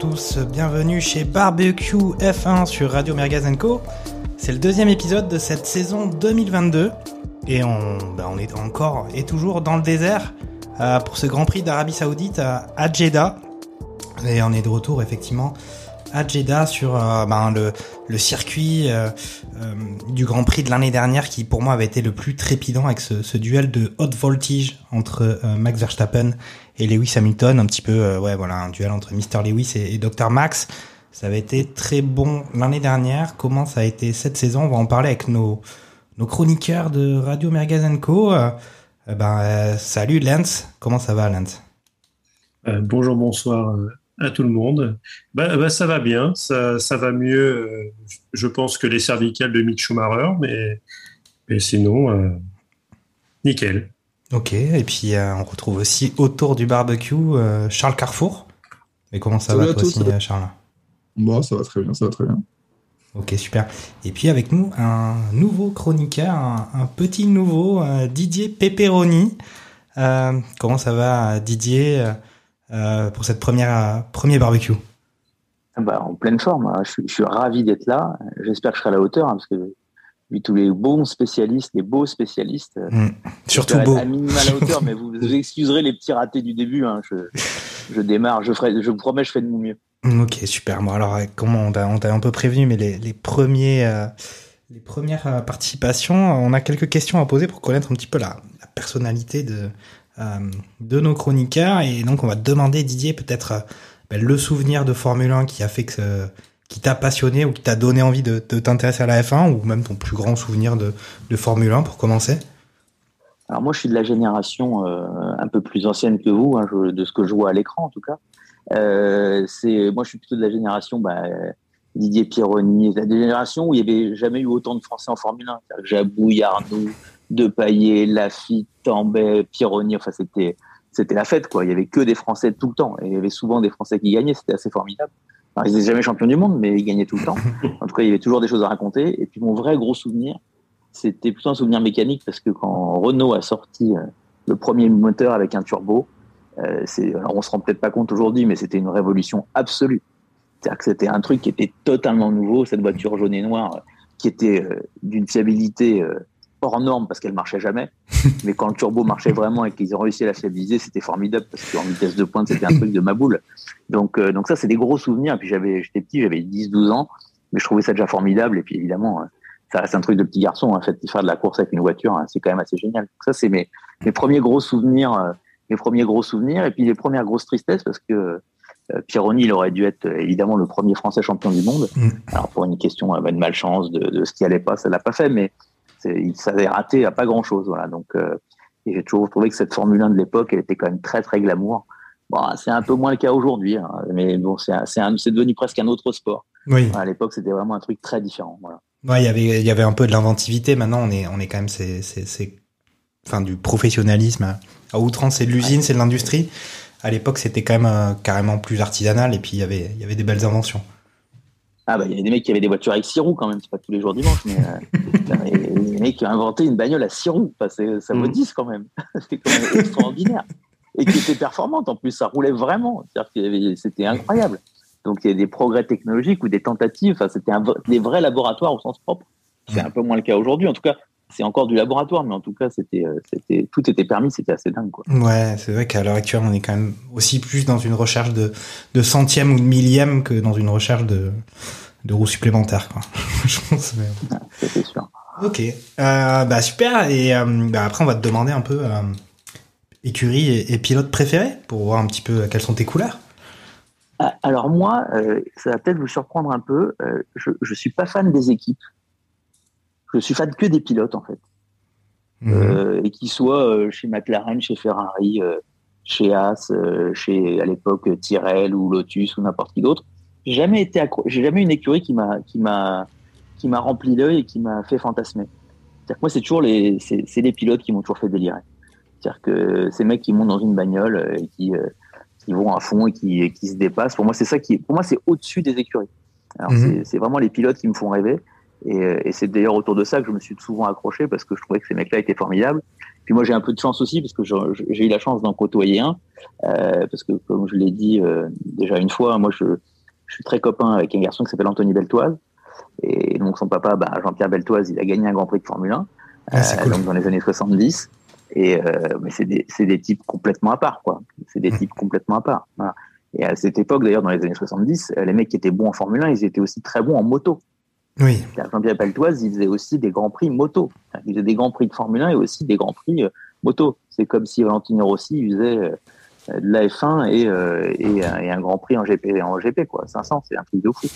tous, bienvenue chez Barbecue F1 sur Radio Mergaz Co. C'est le deuxième épisode de cette saison 2022 et on, bah, on est encore et toujours dans le désert euh, pour ce Grand Prix d'Arabie Saoudite à, à Jeddah. Et on est de retour effectivement à Jeddah sur euh, ben, le, circuit euh, du Grand Prix de l'année dernière qui pour moi avait été le plus trépidant avec ce, ce duel de haute voltige entre Max Verstappen et Lewis Hamilton, un petit peu euh, ouais voilà un duel entre Mr Lewis et, Dr Max. Ça avait été très bon l'année dernière. Comment ça a été cette saison? On va en parler avec nos chroniqueurs de Radio Mergaz Co. Euh, euh, ben euh, salut Lance, comment ça va Lance? Bonjour, bonsoir à tout le monde. Bah, bah, ça va bien, ça, ça va mieux, je pense, que les cervicales de Mick Schumacher, mais, mais sinon, nickel. Ok, et puis euh, on retrouve aussi autour du barbecue euh, Charles Carrefour. Mais comment ça Salut va toi tous, aussi, Charles? Moi, ça va très bien, ça va très bien. Ok, super. Et puis avec nous, un nouveau chroniqueur, un, un petit nouveau, euh, Didier Pepperoni. Euh, comment ça va, Didier, pour cette première euh, premier barbecue? Bah, en pleine forme. hein. Je, suis- je suis ravi d'être là. J'espère que je serai à la hauteur, hein, parce que vu tous les bons spécialistes, les beaux spécialistes, Hmm, Surtout beau. à minima la hauteur, mais vous, vous excuserez les petits ratés du début. hein. Je, je démarre, je ferai, je vous promets, je fais de mon mieux. Ok, super. Bon, alors, euh, comment on t'a un peu prévenu, mais les, les premiers, euh, les premières participations, on a quelques questions à poser pour connaître un petit peu la, la personnalité de, euh, de nos chroniqueurs. Et donc, on va demander, Didier, peut-être ben, le souvenir de Formule 1 qui a fait que, qui t'a passionné ou qui t'a donné envie de, t'intéresser à la F1, ou même ton plus grand souvenir de, Formule 1 pour commencer? Alors moi, je suis de la génération euh, un peu plus ancienne que vous, hein, de ce que je vois à l'écran en tout cas. Euh, moi, je suis plutôt de la génération bah, Didier Pironi, la génération où il y avait jamais eu autant de Français en Formule 1. C'est-à-dire que Jabouille, Arnoux, Depaillé, Lafitte, Tambay, Pironi. Enfin, c'était c'était la fête quoi. Il y avait que des Français tout le temps et il y avait souvent des Français qui gagnaient. C'était assez formidable. Alors, ils n'étaient jamais champions du monde, mais ils gagnaient tout le temps. En tout cas, il y avait toujours des choses à raconter. Et puis mon vrai gros souvenir, c'était plutôt un souvenir mécanique parce que quand Renault a sorti euh, le premier moteur avec un turbo, euh, c'est, alors on se rend peut-être pas compte aujourd'hui, mais c'était une révolution absolue. C'est-à-dire que c'était un truc qui était totalement nouveau, cette voiture jaune et noire, euh, qui était euh, d'une fiabilité euh, hors norme parce qu'elle marchait jamais. mais quand le turbo marchait vraiment et qu'ils ont réussi à la fiabiliser, c'était formidable parce qu'en vitesse de pointe, c'était un truc de ma boule. Donc, euh, donc ça, c'est des gros souvenirs. Et puis j'avais, j'étais petit, j'avais 10-12 ans, mais je trouvais ça déjà formidable. Et puis évidemment, euh, ça reste un truc de petit garçon. En fait, faire de la course avec une voiture, hein, c'est quand même assez génial. Donc ça, c'est mes, mes premiers gros souvenirs, euh, mes premiers gros souvenirs. Et puis les premières grosses tristesses parce que euh, Pironi, il aurait dû être euh, évidemment le premier Français champion du monde. Mm. Alors pour une question bah, de malchance, de, de ce qui allait pas, ça l'a pas fait, mais il s'avait raté à pas grand chose. Voilà. Donc, euh, et j'ai toujours trouvé que cette Formule 1 de l'époque, elle était quand même très très glamour. Bon, c'est un peu moins le cas aujourd'hui, hein, mais bon, c'est devenu presque un autre sport. Oui. À l'époque, c'était vraiment un truc très différent. Voilà. Ouais, il y avait, il y avait un peu de l'inventivité. Maintenant, on est, on est quand même, c'est, c'est, enfin, du professionnalisme à, à outrance. C'est de l'usine, c'est de l'industrie. À l'époque, c'était quand même euh, carrément plus artisanal. Et puis, il y avait, il y avait des belles inventions. Ah bah il y avait des mecs qui avaient des voitures avec six roues quand même, c'est pas tous les jours dimanche, mais euh, mecs qui ont inventé une bagnole à six roues, enfin, c'est- ça vaut Mm. 10 quand même, c'est quand même extraordinaire. Et qui était performante en plus, ça roulait vraiment, c'était incroyable. Donc il y a des progrès technologiques ou des tentatives, enfin, c'était des vrais laboratoires au sens propre. C'est un peu moins le cas aujourd'hui, en tout cas c'est encore du laboratoire, mais en tout cas c'était euh, c'était tout était permis, c'était assez dingue quoi. Ouais, c'est vrai qu'à l'heure actuelle, on est quand même aussi plus dans une recherche de, de centième ou de millième que dans une recherche de, de roues supplémentaires, quoi. Je pense. mais- Ah, C'était sûr. Ok, euh, bah super. Et euh, bah après, on va te demander un peu euh, écurie et, et pilote préféré pour voir un petit peu quelles sont tes couleurs. Ah, Alors moi, ça va peut-être vous surprendre un peu. je je suis pas fan des équipes. Je suis fan que des pilotes en fait. euh, et qui soit euh, chez McLaren, chez Ferrari, chez Haas, chez à l'époque Tyrrell ou Lotus ou n'importe qui d'autre. J'ai jamais été accro... j'ai jamais une écurie qui m'a qui m'a qui m'a rempli l'œil et qui m'a fait fantasmer. C'est-à-dire que moi c'est toujours les c'est, les pilotes qui m'ont toujours fait délirer. C'est-à-dire que ces mecs qui montent dans une bagnole euh, et qui euh, qui vont à fond et qui et qui se dépassent. Pour moi c'est ça qui pour moi c'est au-dessus des écuries. Alors Mhm. c'est, vraiment les pilotes qui me font rêver. Et, euh, et c'est d'ailleurs autour de ça que je me suis souvent accroché parce que je trouvais que ces mecs-là étaient formidables. Puis moi j'ai un peu de chance aussi parce que j'ai eu la chance d'en côtoyer un. Euh, parce que comme je l'ai dit euh, déjà une fois, moi je, je suis très copain avec un garçon qui s'appelle Anthony Beltoise. Et donc son papa, bah, Jean-Pierre Beltoise, il a gagné un Grand Prix de Formule 1 Ah, euh, cool. donc dans les années 70. Et euh, mais c'est des, c'est des types complètement à part, quoi. C'est des Mm. types complètement à part. Voilà. Et à cette époque, d'ailleurs, dans les années 70, euh, les mecs qui étaient bons en Formule 1, ils étaient aussi très bons en moto. Oui. Jean-Pierre Peltoise, il faisait aussi des grands prix moto. Qu'il faisait des grands prix de Formule 1 et aussi des grands prix euh, moto. C'est comme si Valentino Rossi il faisait de la F1 et, euh, et, un- et un grand prix en GP, en GP quoi. 500, c'est un truc de fou.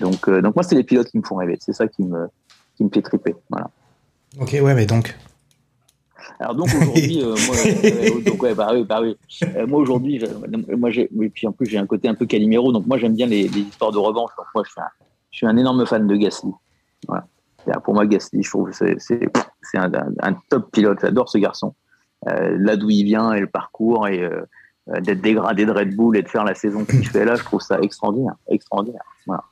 Donc, euh, donc moi, c'est les pilotes qui me font rêver. C'est ça qui me, qui me fait triper. Voilà. Ok, ouais, mais donc. Alors donc aujourd'hui, euh, moi, euh, donc ouais, bah oui, bah oui. Euh, moi aujourd'hui, moi j'ai, et puis en plus j'ai un côté un peu Calimero, donc moi j'aime bien les, les histoires de revanche. Donc moi je suis un, je suis un énorme fan de Gasly. Voilà. Pour moi Gasly, je trouve que c'est un top pilote. J'adore ce garçon. Euh, là d'où il vient et le parcours et euh, d'être dégradé de Red Bull et de faire la saison qu'il fait là, je trouve ça extraordinaire, extraordinaire. Voilà.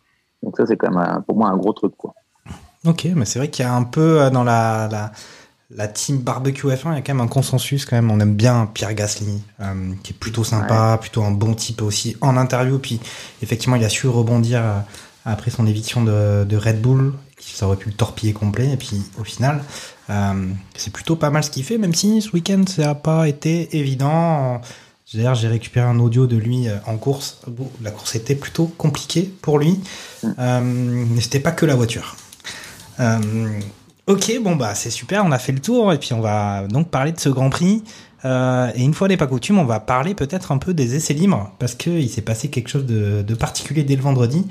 Donc ça c'est quand même un- pour moi un gros truc quoi. Ok, mais c'est vrai qu'il y a un peu euh, dans la, la, la team barbecue F1, il y a quand même un consensus quand même. On aime bien Pierre Gasly, euh, qui est plutôt sympa, plutôt un bon type aussi en interview. Puis effectivement, il a su rebondir après son éviction de, de Red Bull, qui ça aurait pu le torpiller complet. Et puis au final, euh, c'est plutôt pas mal ce qu'il fait, même si ce week-end ça n'a pas été évident. D'ailleurs, j'ai récupéré un audio de lui euh, en course. Bon, la course était plutôt compliquée pour lui, euh, mais c'était pas que la voiture. Euh, ok, bon bah c'est super, on a fait le tour et puis on va donc parler de ce Grand Prix. Et une fois n'est pas coutume, on va parler peut-être un peu des essais libres parce que il s'est passé quelque chose de, particulier dès le vendredi.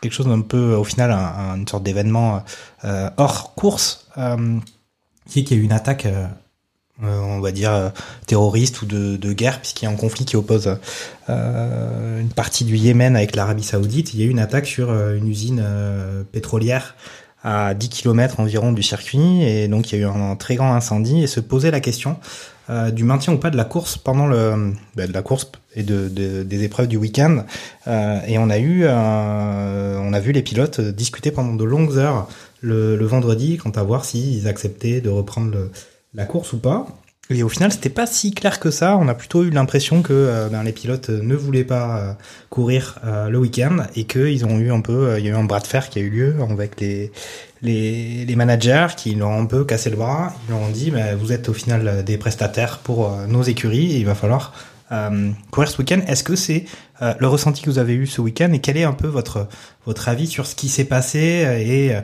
Quelque chose d'un peu, au final, un- un- une sorte d'événement euh, hors course, euh, qui est qu'il y a eu une attaque, euh, on va dire, terroriste ou de, de guerre, puisqu'il y a un conflit qui oppose une partie du Yémen avec l'Arabie Saoudite. Il y a eu une attaque sur une usine pétrolière à 10 km environ du circuit, et donc il y a eu un, très grand incendie, et se posait la question du maintien ou pas de la course pendant le bah, de la course et de, de- des épreuves du week-end. Euh, et on a eu, euh, on a vu les pilotes discuter pendant de longues heures le, le vendredi quant à voir s'ils acceptaient de reprendre le- la course ou pas. Et au final, c'était pas si clair que ça. On a plutôt eu l'impression que euh, ben, les pilotes ne voulaient pas euh, courir euh, le week-end et qu'ils ont eu un peu, il y a eu un bras de fer qui a eu lieu avec les les, les managers qui leur ont un peu cassé le bras. Ils leur ont dit, ben, vous êtes au final des prestataires pour nos écuries et il va falloir euh, courir ce week-end. Est-ce que c'est euh, le ressenti que vous avez eu ce week-end et quel est un peu votre votre avis sur ce qui s'est passé et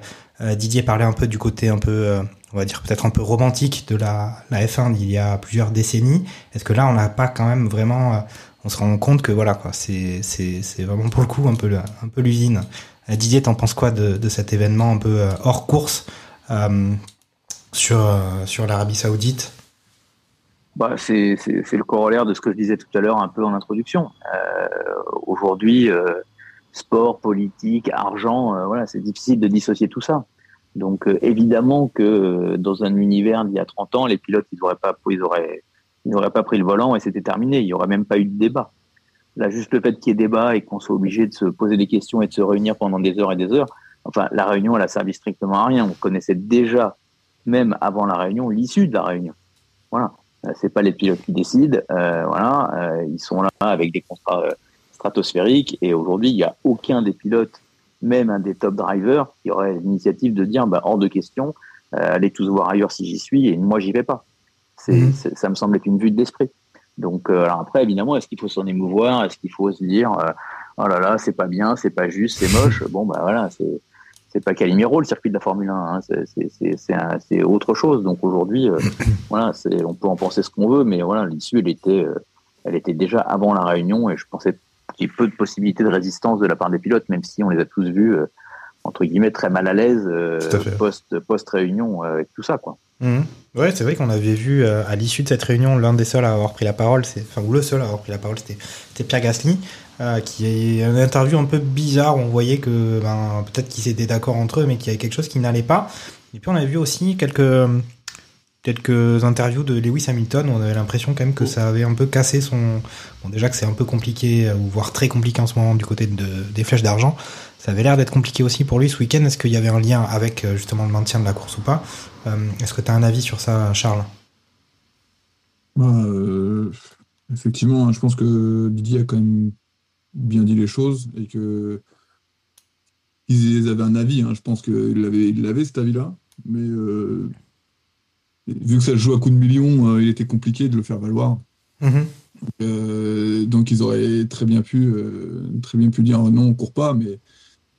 euh, Didier parlait un peu du côté un peu, euh, on va dire peut-être un peu romantique de la, la F1 d'il y a plusieurs décennies. Est-ce que là, on n'a pas quand même vraiment, euh, on se rend compte que voilà quoi, c'est c'est c'est vraiment pour le coup un peu le- un peu l'usine. Euh, Didier, t'en penses quoi de, de cet événement un peu euh, hors course euh, sur euh, sur l'Arabie Saoudite? Bah, c'est le corollaire de ce que je disais tout à l'heure un peu en introduction. Euh, Aujourd'hui, euh, sport, politique, argent, euh, voilà, c'est difficile de dissocier tout ça. Donc euh, évidemment que euh, dans un univers d'il y a 30 ans, les pilotes ils n'auraient pas, ils auraient, ils n'auraient pas pris le volant et c'était terminé. Il n'y aurait même pas eu de débat. Là, juste le fait qu'il y ait débat et qu'on soit obligé de se poser des questions et de se réunir pendant des heures et des heures, enfin, la réunion, elle a servi strictement à rien. On connaissait déjà, même avant la réunion, l'issue de la réunion. Voilà. Euh, C'est pas les pilotes qui décident. Euh, voilà. Euh, ils sont là avec des contrats stratosphériques et aujourd'hui, il n'y a aucun des pilotes, même un des top drivers, qui aurait l'initiative de dire, bah, hors de question, allez tous voir ailleurs si j'y suis et moi, j'y vais pas. Mhm. ça me semble être une vue de l'esprit. Donc, euh, alors après, évidemment, est-ce qu'il faut s'en émouvoir? Est-ce qu'il faut se dire, euh, oh là là, c'est pas bien, c'est pas juste, c'est moche? Bon, bah voilà, c'est c'est pas Calimero le circuit de la Formule 1, hein, c'est- autre chose. Donc aujourd'hui, euh, voilà, on peut en penser ce qu'on veut, mais voilà, l'issue, elle était, euh, elle était déjà avant la réunion, et je pensais qu'il y ait peu de possibilités de résistance de la part des pilotes, même si on les a tous vus euh, entre guillemets très mal à l'aise post post réunion avec tout ça, quoi. Mhm. Ouais, c'est vrai qu'on avait vu euh, à l'issue de cette réunion l'un des seuls à avoir pris la parole, enfin ou le seul à avoir pris la parole, c'était Pierre Gasly, euh, qui est une interview un peu bizarre. On voyait que ben, peut-être qu'ils étaient d'accord entre eux, mais qu'il y avait quelque chose qui n'allait pas. Et puis on avait vu aussi quelques interviews de Lewis Hamilton. On avait l'impression quand même que ça avait un peu cassé son. Bon, déjà que c'est un peu compliqué, euh, ou voire très compliqué en ce moment du côté de, des flèches d'argent. Ça avait l'air d'être compliqué aussi pour lui ce week-end. Est-ce qu'il y avait un lien avec justement le maintien de la course ou pas? Est-ce que tu as un avis sur ça, Charles? Bah, euh, effectivement, hein, je pense que Didier a quand même bien dit les choses et que ils avaient un avis. hein. Je pense qu'il avait, il avait cet avis-là, mais euh, vu que ça se joue à coup de millions, euh, il était compliqué de le faire valoir. Mhm. Euh, donc ils auraient très bien pu, euh, très bien pu dire non, on court pas, mais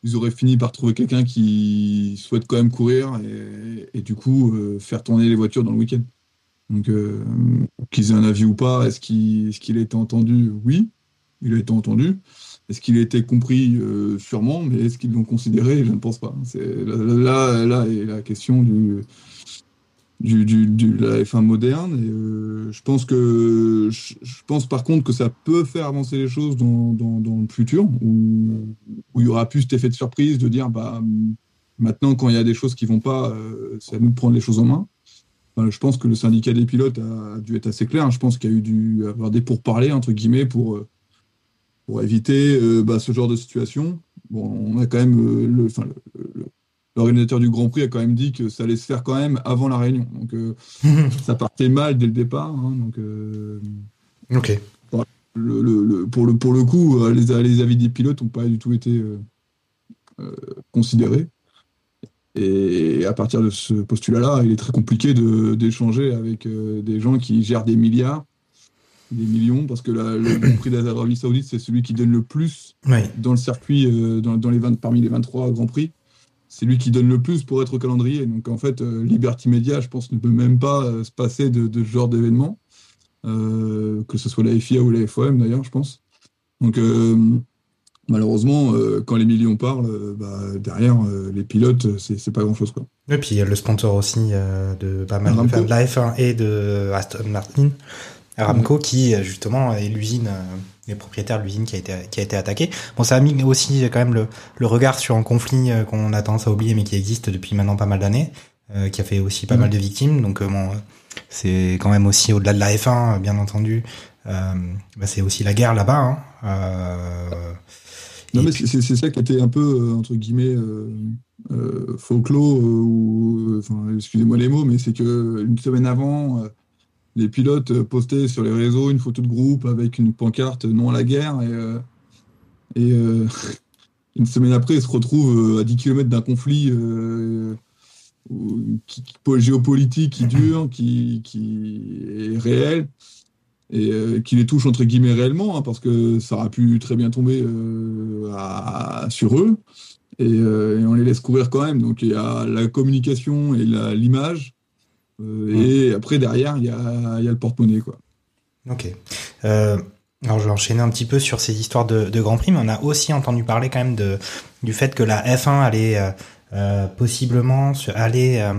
ils auraient fini par trouver quelqu'un qui souhaite quand même courir et, du coup euh, faire tourner les voitures dans le week-end. Donc euh, qu'ils aient un avis ou pas, est-ce qu'il est a été entendu? Oui, il a été entendu. Est-ce qu'il a été compris? Euh, Sûrement, mais est-ce qu'ils l'ont considéré? Je ne pense pas. Là, là, là est la question du du, du, du- la F1 moderne. Et, euh, je pense que je, pense par contre que ça peut faire avancer les choses dans, dans, dans le futur, où, où il y aura plus cet effet de surprise de dire bah maintenant quand il y a des choses qui vont pas, euh, c'est à nous de prendre les choses en main. Je pense que le syndicat des pilotes a dû être assez clair. Je pense qu'il y a eu dû avoir des pourparlers entre guillemets pour euh, pour éviter bah, ce genre de situation. Bon, on a quand même le- le- l'organisateur du Grand Prix a quand même dit que ça allait se faire quand même avant la réunion. Donc euh, ça partait mal dès le départ. hein, donc euh, Ok. le, le- le- pour, le, pour le coup, euh, les, les avis des pilotes n'ont pas du tout été euh, considérés. Et à partir de ce postulat-là, il est très compliqué de- d'échanger avec des gens qui gèrent des milliards, des millions, parce que la- le Grand Prix d'Arabie Saoudite, c'est celui qui donne le plus Oui. dans le circuit, euh, dans, dans les 20 parmi les 23 Grands Prix. C'est lui qui donne le plus pour être au calendrier. Donc en fait, euh, Liberty Media, je pense, ne peut même pas euh, se passer de, de ce genre d'événement, euh, que ce soit la FIA ou la FOM d'ailleurs, je pense. Donc euh, malheureusement, euh, quand les millions parlent, bah, derrière, les pilotes, c'est pas grand-chose. quoi. Et puis il y a le sponsor aussi de pas mal de la F1 et de Aston Martin, Aramco, qui justement est l'usine, les propriétaires de l'usine qui a été qui a été attaquée. Bon, ça a mis aussi quand même le, le regard sur un conflit euh, qu'on a tendance à oublier, mais qui existe depuis maintenant pas mal d'années, euh, qui a fait aussi pas Mhm. mal de victimes. Donc euh, bon, c'est quand même aussi au-delà de la F1, euh, bien entendu. Euh, bah, c'est aussi la guerre là-bas. Hein. Euh, Non, mais puis- c'est c'est ça qui était un peu, euh, entre guillemets, euh, euh, folklore, euh, ou, excusez-moi les mots, mais c'est que une semaine avant, euh, les pilotes euh, postaient sur les réseaux une photo de groupe avec une pancarte non à la guerre, et, euh, euh, une semaine après, ils se retrouvent à 10 km d'un conflit géopolitique qui dure, qui, est réel et qui les touche entre guillemets réellement, hein, parce que ça aurait pu très bien tomber sur eux, et, et on les laisse courir quand même. Donc il y a la communication et l'image, euh, et après derrière il y a, il y a le porte-monnaie. quoi. Ok. Euh, alors je vais enchaîner un petit peu sur ces histoires de, de Grand Prix, mais on a aussi entendu parler quand même de, du fait que la F1 allait euh, euh, possiblement se- aller euh,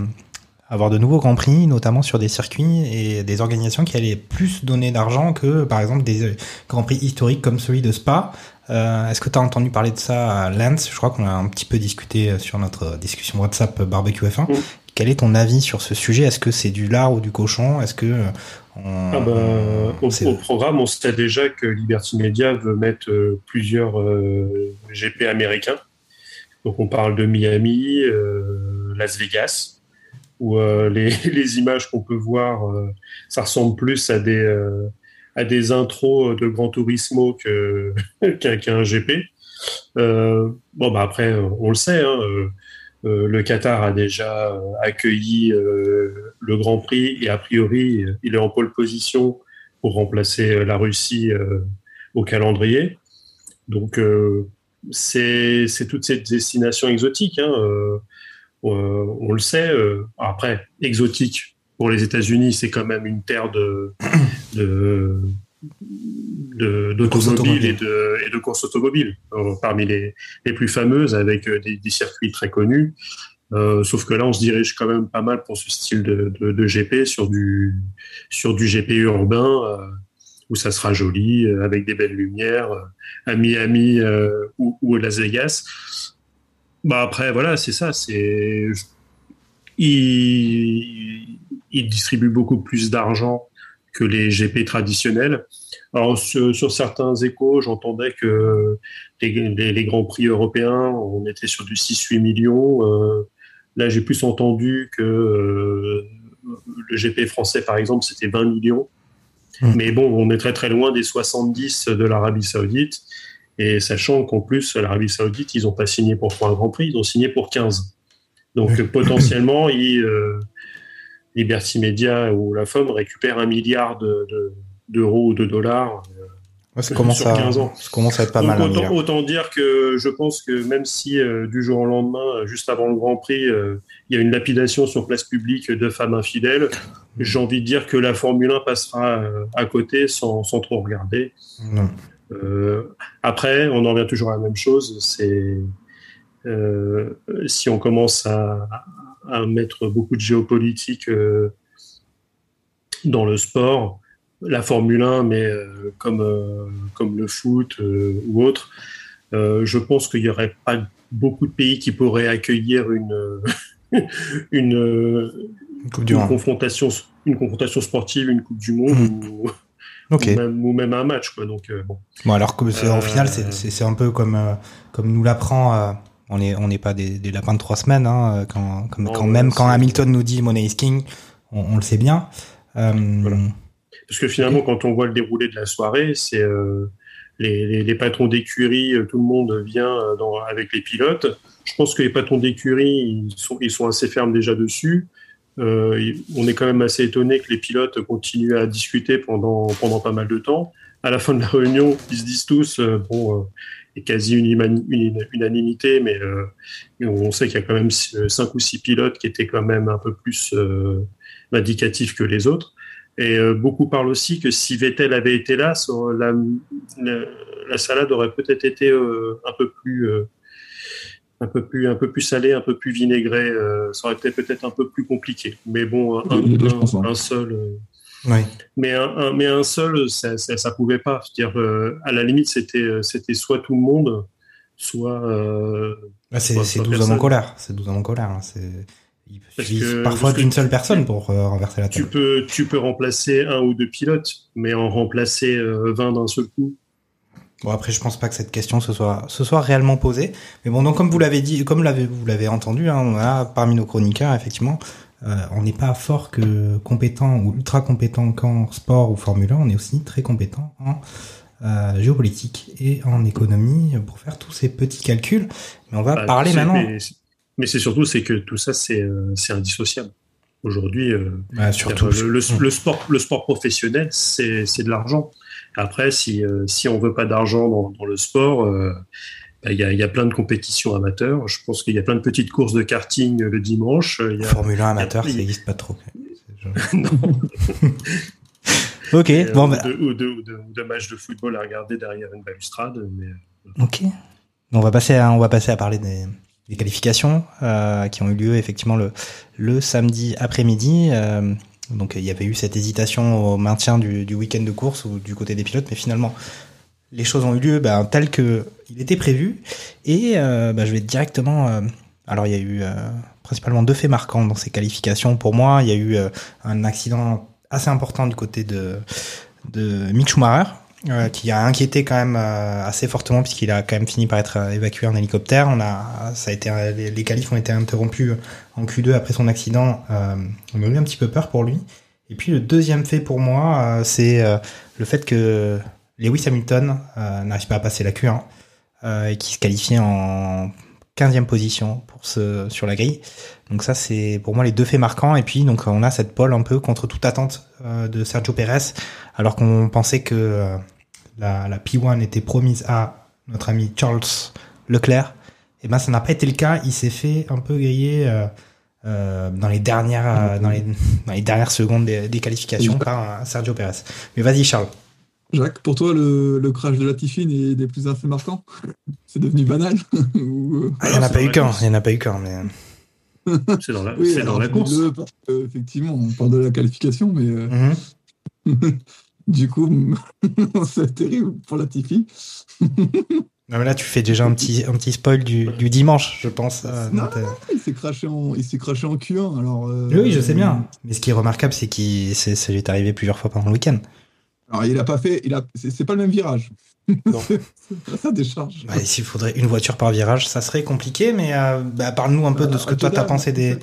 avoir de nouveaux Grands Prix, notamment sur des circuits et des organisations qui allaient plus donner d'argent que par exemple des euh, Grands Prix historiques comme celui de Spa. Euh, Est-ce que tu as entendu parler de ça à Lens? Je crois qu'on a un petit peu discuté sur notre discussion WhatsApp Barbecue F1. Mm. Quel est ton avis sur ce sujet? Est-ce que c'est du lard ou du cochon? Est-ce que euh, on- Ah bah, au, programme, on sait déjà que Liberty Media veut mettre euh, plusieurs euh, GP américains. Donc on parle de Miami, euh, Las Vegas, où les, les images qu'on peut voir, ça ressemble plus à des, à des intros de Gran Turismo qu'un qu'un GP. Bon, bah après, on le sait, hein, le Qatar a déjà euh, accueilli euh, le Grand Prix et a priori, euh, il est en pole position pour remplacer euh, la Russie euh, au calendrier. Donc, euh, c'est c'est toute cette destination exotique. Hein, euh, euh, on le sait. euh, après, exotique pour les États-Unis, c'est quand même une terre de de de- course et automobile. de, et de courses automobiles, euh, parmi les, les plus fameuses, avec euh, des, des circuits très connus. Euh, sauf que là, on se dirige quand même pas mal pour ce style de, de, de GP sur du sur du GP urbain euh, où ça sera joli euh, avec des belles lumières à Miami ou, ou à Las Vegas. Bah après, voilà, c'est ça. C'est il, il distribue beaucoup plus d'argent que les GP traditionnels. Alors sur, sur certains échos, j'entendais que les, les, les, grands prix européens, on était sur du 6-8 millions. Euh, là, j'ai plus entendu que euh, le GP français, par exemple, c'était 20 millions. Mmh. Mais bon, on est très très loin des 70 de l'Arabie Saoudite. Et sachant qu'en plus, l'Arabie Saoudite, ils n'ont pas signé pour trois grands prix, ils ont signé pour 15. Donc potentiellement, ils, euh, Liberty Media ou la FOM récupèrent un milliard d'euros de, de, ou de dollars. Ouais, ça, commence à, 15 ans. ça commence à être pas Donc, mal. Autant, autant, dire que je pense que même si euh, du jour au lendemain, juste avant le Grand Prix, euh, il y a une lapidation sur place publique de femmes infidèles, j'ai envie de dire que la Formule 1 passera euh, à côté sans, sans trop regarder. Non. après, on en revient toujours à la même chose, c'est si on commence à, à mettre beaucoup de géopolitique euh, dans le sport, la Formule 1, mais euh, comme, euh, comme le foot ou autre, je pense qu'il n'y aurait pas beaucoup de pays qui pourraient accueillir une, une, une, une confrontation, une confrontation sportive, une Coupe du Monde mmh. ou, okay. ou, même, ou, même, un match. Quoi. Donc, bon. bon. alors que au final, c'est un peu comme, comme nous l'apprend on n'est on pas des, des, lapins de trois semaines, hein, quand, quand, non, quand même quand Hamilton nous dit Money is King, on, on le sait bien. Euh, voilà. Parce que finalement, quand on voit le déroulé de la soirée, c'est euh, les, les, les, patrons d'écurie, euh, tout le monde vient dans, avec les pilotes. Je pense que les patrons d'écurie, ils sont, ils sont assez fermes déjà dessus. Euh, on est quand même assez étonné que les pilotes continuent à discuter pendant, pendant pas mal de temps. À la fin de la réunion, ils se disent tous, euh, bon, quasi une, une, unanimité, mais euh, on sait qu'il y a quand même cinq ou six pilotes qui étaient quand même un peu plus euh, vindicatifs que les autres. Et euh, beaucoup parlent aussi que si Vettel avait été là, la, la, la salade aurait peut-être été euh, un peu plus un peu plus un peu plus salé, un peu plus vinaigré. ça aurait été peut-être un peu plus compliqué. Mais bon, un, un, un seul. Oui. Mais un, un, mais un seul, ça, ça, ça pouvait pas. dire euh, à la limite, c'était, c'était soit tout le monde, soit. Euh, ah, c'est, c'est 12 hommes en colère. C'est 12 hommes en colère. Hein. C'est, il suffit parfois d'une seule personne pour euh, renverser la table. Tu peux, tu peux remplacer un ou deux pilotes, mais en remplacer 20 d'un seul coup. Bon après je pense pas que cette question se soit se soit réellement posée mais bon donc comme vous l'avez dit comme vous l'avez entendu hein, on a parmi nos chroniqueurs effectivement euh, on n'est pas fort que compétent ou ultra compétent qu'en sport ou Formule 1, on est aussi très compétent en euh, géopolitique et en économie pour faire tous ces petits calculs. Mais on va bah, parler maintenant. Mais, mais c'est surtout c'est que tout ça c'est euh, indissociable. Aujourd'hui, bah, surtout le, le, le, sport le sport professionnel c'est de l'argent. Après, si si on veut pas d'argent dans, dans le sport, il y, a, il y, a, plein de compétitions amateurs. Je pense qu'il y a plein de petites courses de karting le dimanche. Il y a, Formule 1 amateur, ça n'existe pas trop. non. ok, Et, bon, ou, bah... de, ou, de, ou, de, ou, de, matchs de football à regarder derrière une balustrade. Mais... euh, Ok. On va passer à, on va passer à parler des, des qualifications euh, qui ont eu lieu effectivement le, le samedi après-midi. Euh, donc il y avait eu cette hésitation au maintien du, du week-end de course ou du côté des pilotes, mais finalement les choses ont eu lieu ben, tel que il était prévu. Et euh, ben, je vais directement. Euh, alors il y a eu euh, principalement deux faits marquants dans ces qualifications. Pour moi, il y a eu un accident assez important du côté de de Mick Schumacher. Qui a inquiété quand même assez fortement puisqu'il a quand même fini par être évacué en hélicoptère. On a, ça a été, les, les qualifs ont été interrompus en Q2 après son accident. On a eu un petit peu peur pour lui. Et puis le deuxième fait pour moi, c'est le fait que Lewis Hamilton euh, n'arrive pas à passer la Q1 euh, et qui se qualifie en 15e position pour ce sur la grille. Donc ça c'est pour moi les deux faits marquants et puis donc on a cette pole un peu contre toute attente euh, de Sergio Pérez alors qu'on pensait que euh, la, la, P1 était promise à notre ami Charles Leclerc. Et ben ça n'a pas été le cas, il s'est fait un peu griller euh, dans les dernières dans les, dans les dernières secondes des, des qualifications par Sergio Pérez. Mais vas-y Charles. Jacques, pour toi, le, le crash de Latifi est des plus faits marquants? C'est devenu banal? Ou... ah, Il n'y en a pas eu qu'un, il n'y en a pas eu qu'un, mais... C'est dans la, Oui, alors, dans la course. dis le parce que, effectivement, on parle de la qualification, mais euh, Mhm. du coup, c'est terrible pour la Tifi. Non, mais là, tu fais déjà un petit, un petit spoil du, du dimanche, je pense. euh, Non, ta- Il s'est craché en, il s'est craché en Q1. Alors, euh, Oui, je sais bien. Mais ce qui est remarquable, c'est qu'il c'est, ça lui est arrivé plusieurs fois pendant le week-end. Alors, il a pas fait, il a, c'est c'est pas le même virage. Non. c'est pas ça décharge. Bah, S'il faudrait une voiture par virage, ça serait compliqué, mais euh, bah, parle-nous un peu de ce que toi, t'as pensé des,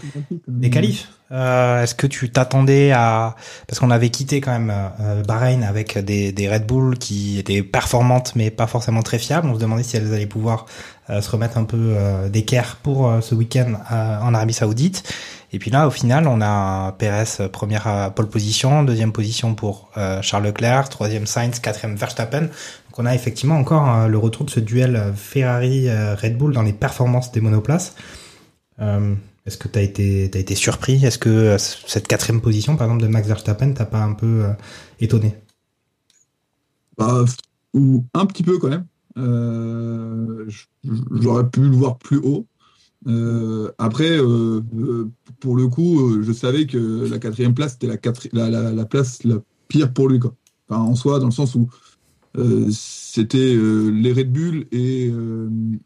des qualifs. Euh, Est-ce que tu t'attendais à... Parce qu'on avait quitté quand même euh, Bahreïn avec des, des Red Bull qui étaient performantes, mais pas forcément très fiables. On se demandait si elles allaient pouvoir euh, se remettre un peu euh, d'équerre pour euh, ce week-end euh, en Arabie Saoudite. Et puis là, au final, on a Perez euh, première à pole position, deuxième position pour euh, Charles Leclerc, troisième Sainz, quatrième Verstappen. Donc on a effectivement encore euh, le retour de ce duel euh, Ferrari-Red Bull dans les performances des monoplaces. Euh, Est-ce que tu as été, t'as été surpris? Est-ce que euh, cette quatrième position, par exemple, de Max Verstappen, t'a pas un peu euh, étonné? Bah, ou un petit peu quand même. Euh, J'aurais pu le voir plus haut. Euh, après, euh, euh, pour le coup, je savais que la quatrième place c'était la, place la pire pour lui, quoi. En soi, dans le sens où c'était les Red Bull et,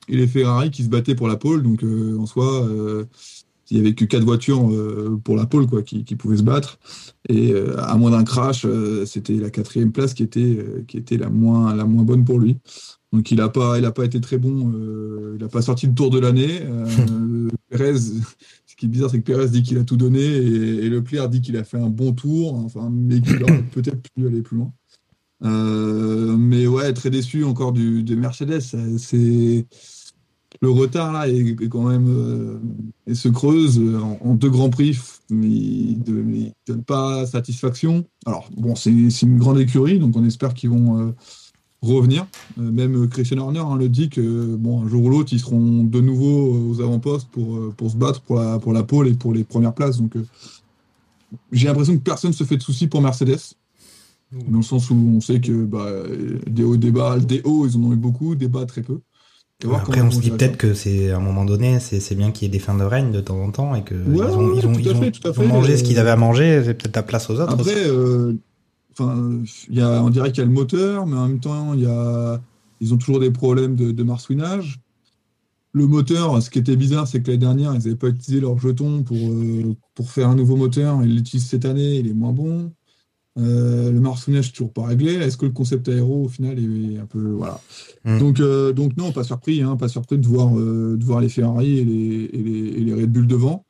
les Ferrari qui se battaient pour la pole. Donc, en soi, il n'y avait que quatre voitures pour la pole, quoi, qui, pouvaient se battre. Et à moins d'un crash, c'était la quatrième place qui était, qui était la, moins, la moins bonne pour lui. Donc il n'a pas, il a pas été très bon. euh, il n'a pas sorti le tour de l'année. Euh, Perez, ce qui est bizarre, c'est que Perez dit qu'il a tout donné et, et Leclerc dit qu'il a fait un bon tour, enfin, mais qu'il aurait peut-être pu aller plus loin. Euh, mais ouais, très déçu encore du, des Mercedes. C'est le retard là est, quand même euh, et se creuse en, en deux grands prix, mais il ne donne pas satisfaction. Alors bon, c'est c'est une grande écurie, donc on espère qu'ils vont revenir. Euh, même Christian Horner hein, le dit que bon, un jour ou l'autre, ils seront de nouveau euh, aux avant-postes pour, euh, pour se battre pour la, pour la pole et pour les premières places. Donc euh, j'ai l'impression que personne se fait de soucis pour Mercedes. Dans le sens où on sait que bah, des hauts, des bas, des hauts, ils en ont eu beaucoup, des bas, très peu. Après, on se dit peut-être que c'est à un moment donné, c'est bien qu'il y ait des fins de règne de temps en temps et que Ouais, ils ont, ils ont, ils ont- fait, à ils ont fait. mangé ce qu'ils avaient à manger, c'est peut-être la place aux autres. Après, euh, enfin, il y a, on dirait qu'il y a le moteur, mais en même temps, il y a, ils ont toujours des problèmes de, de marsouinage. Le moteur, ce qui était bizarre, c'est que l'année dernière, ils n'avaient pas utilisé leur jeton pour, euh, pour faire un nouveau moteur. Ils l'utilisent cette année, il est moins bon. Euh, le marsouinage n'est toujours pas réglé. Est-ce que le concept aéro, au final, est un peu. Voilà. Mm. Donc, euh, donc, non, pas surpris, hein, pas surpris de voir, euh, de voir les Ferrari et les, et les, et les Red Bull devant.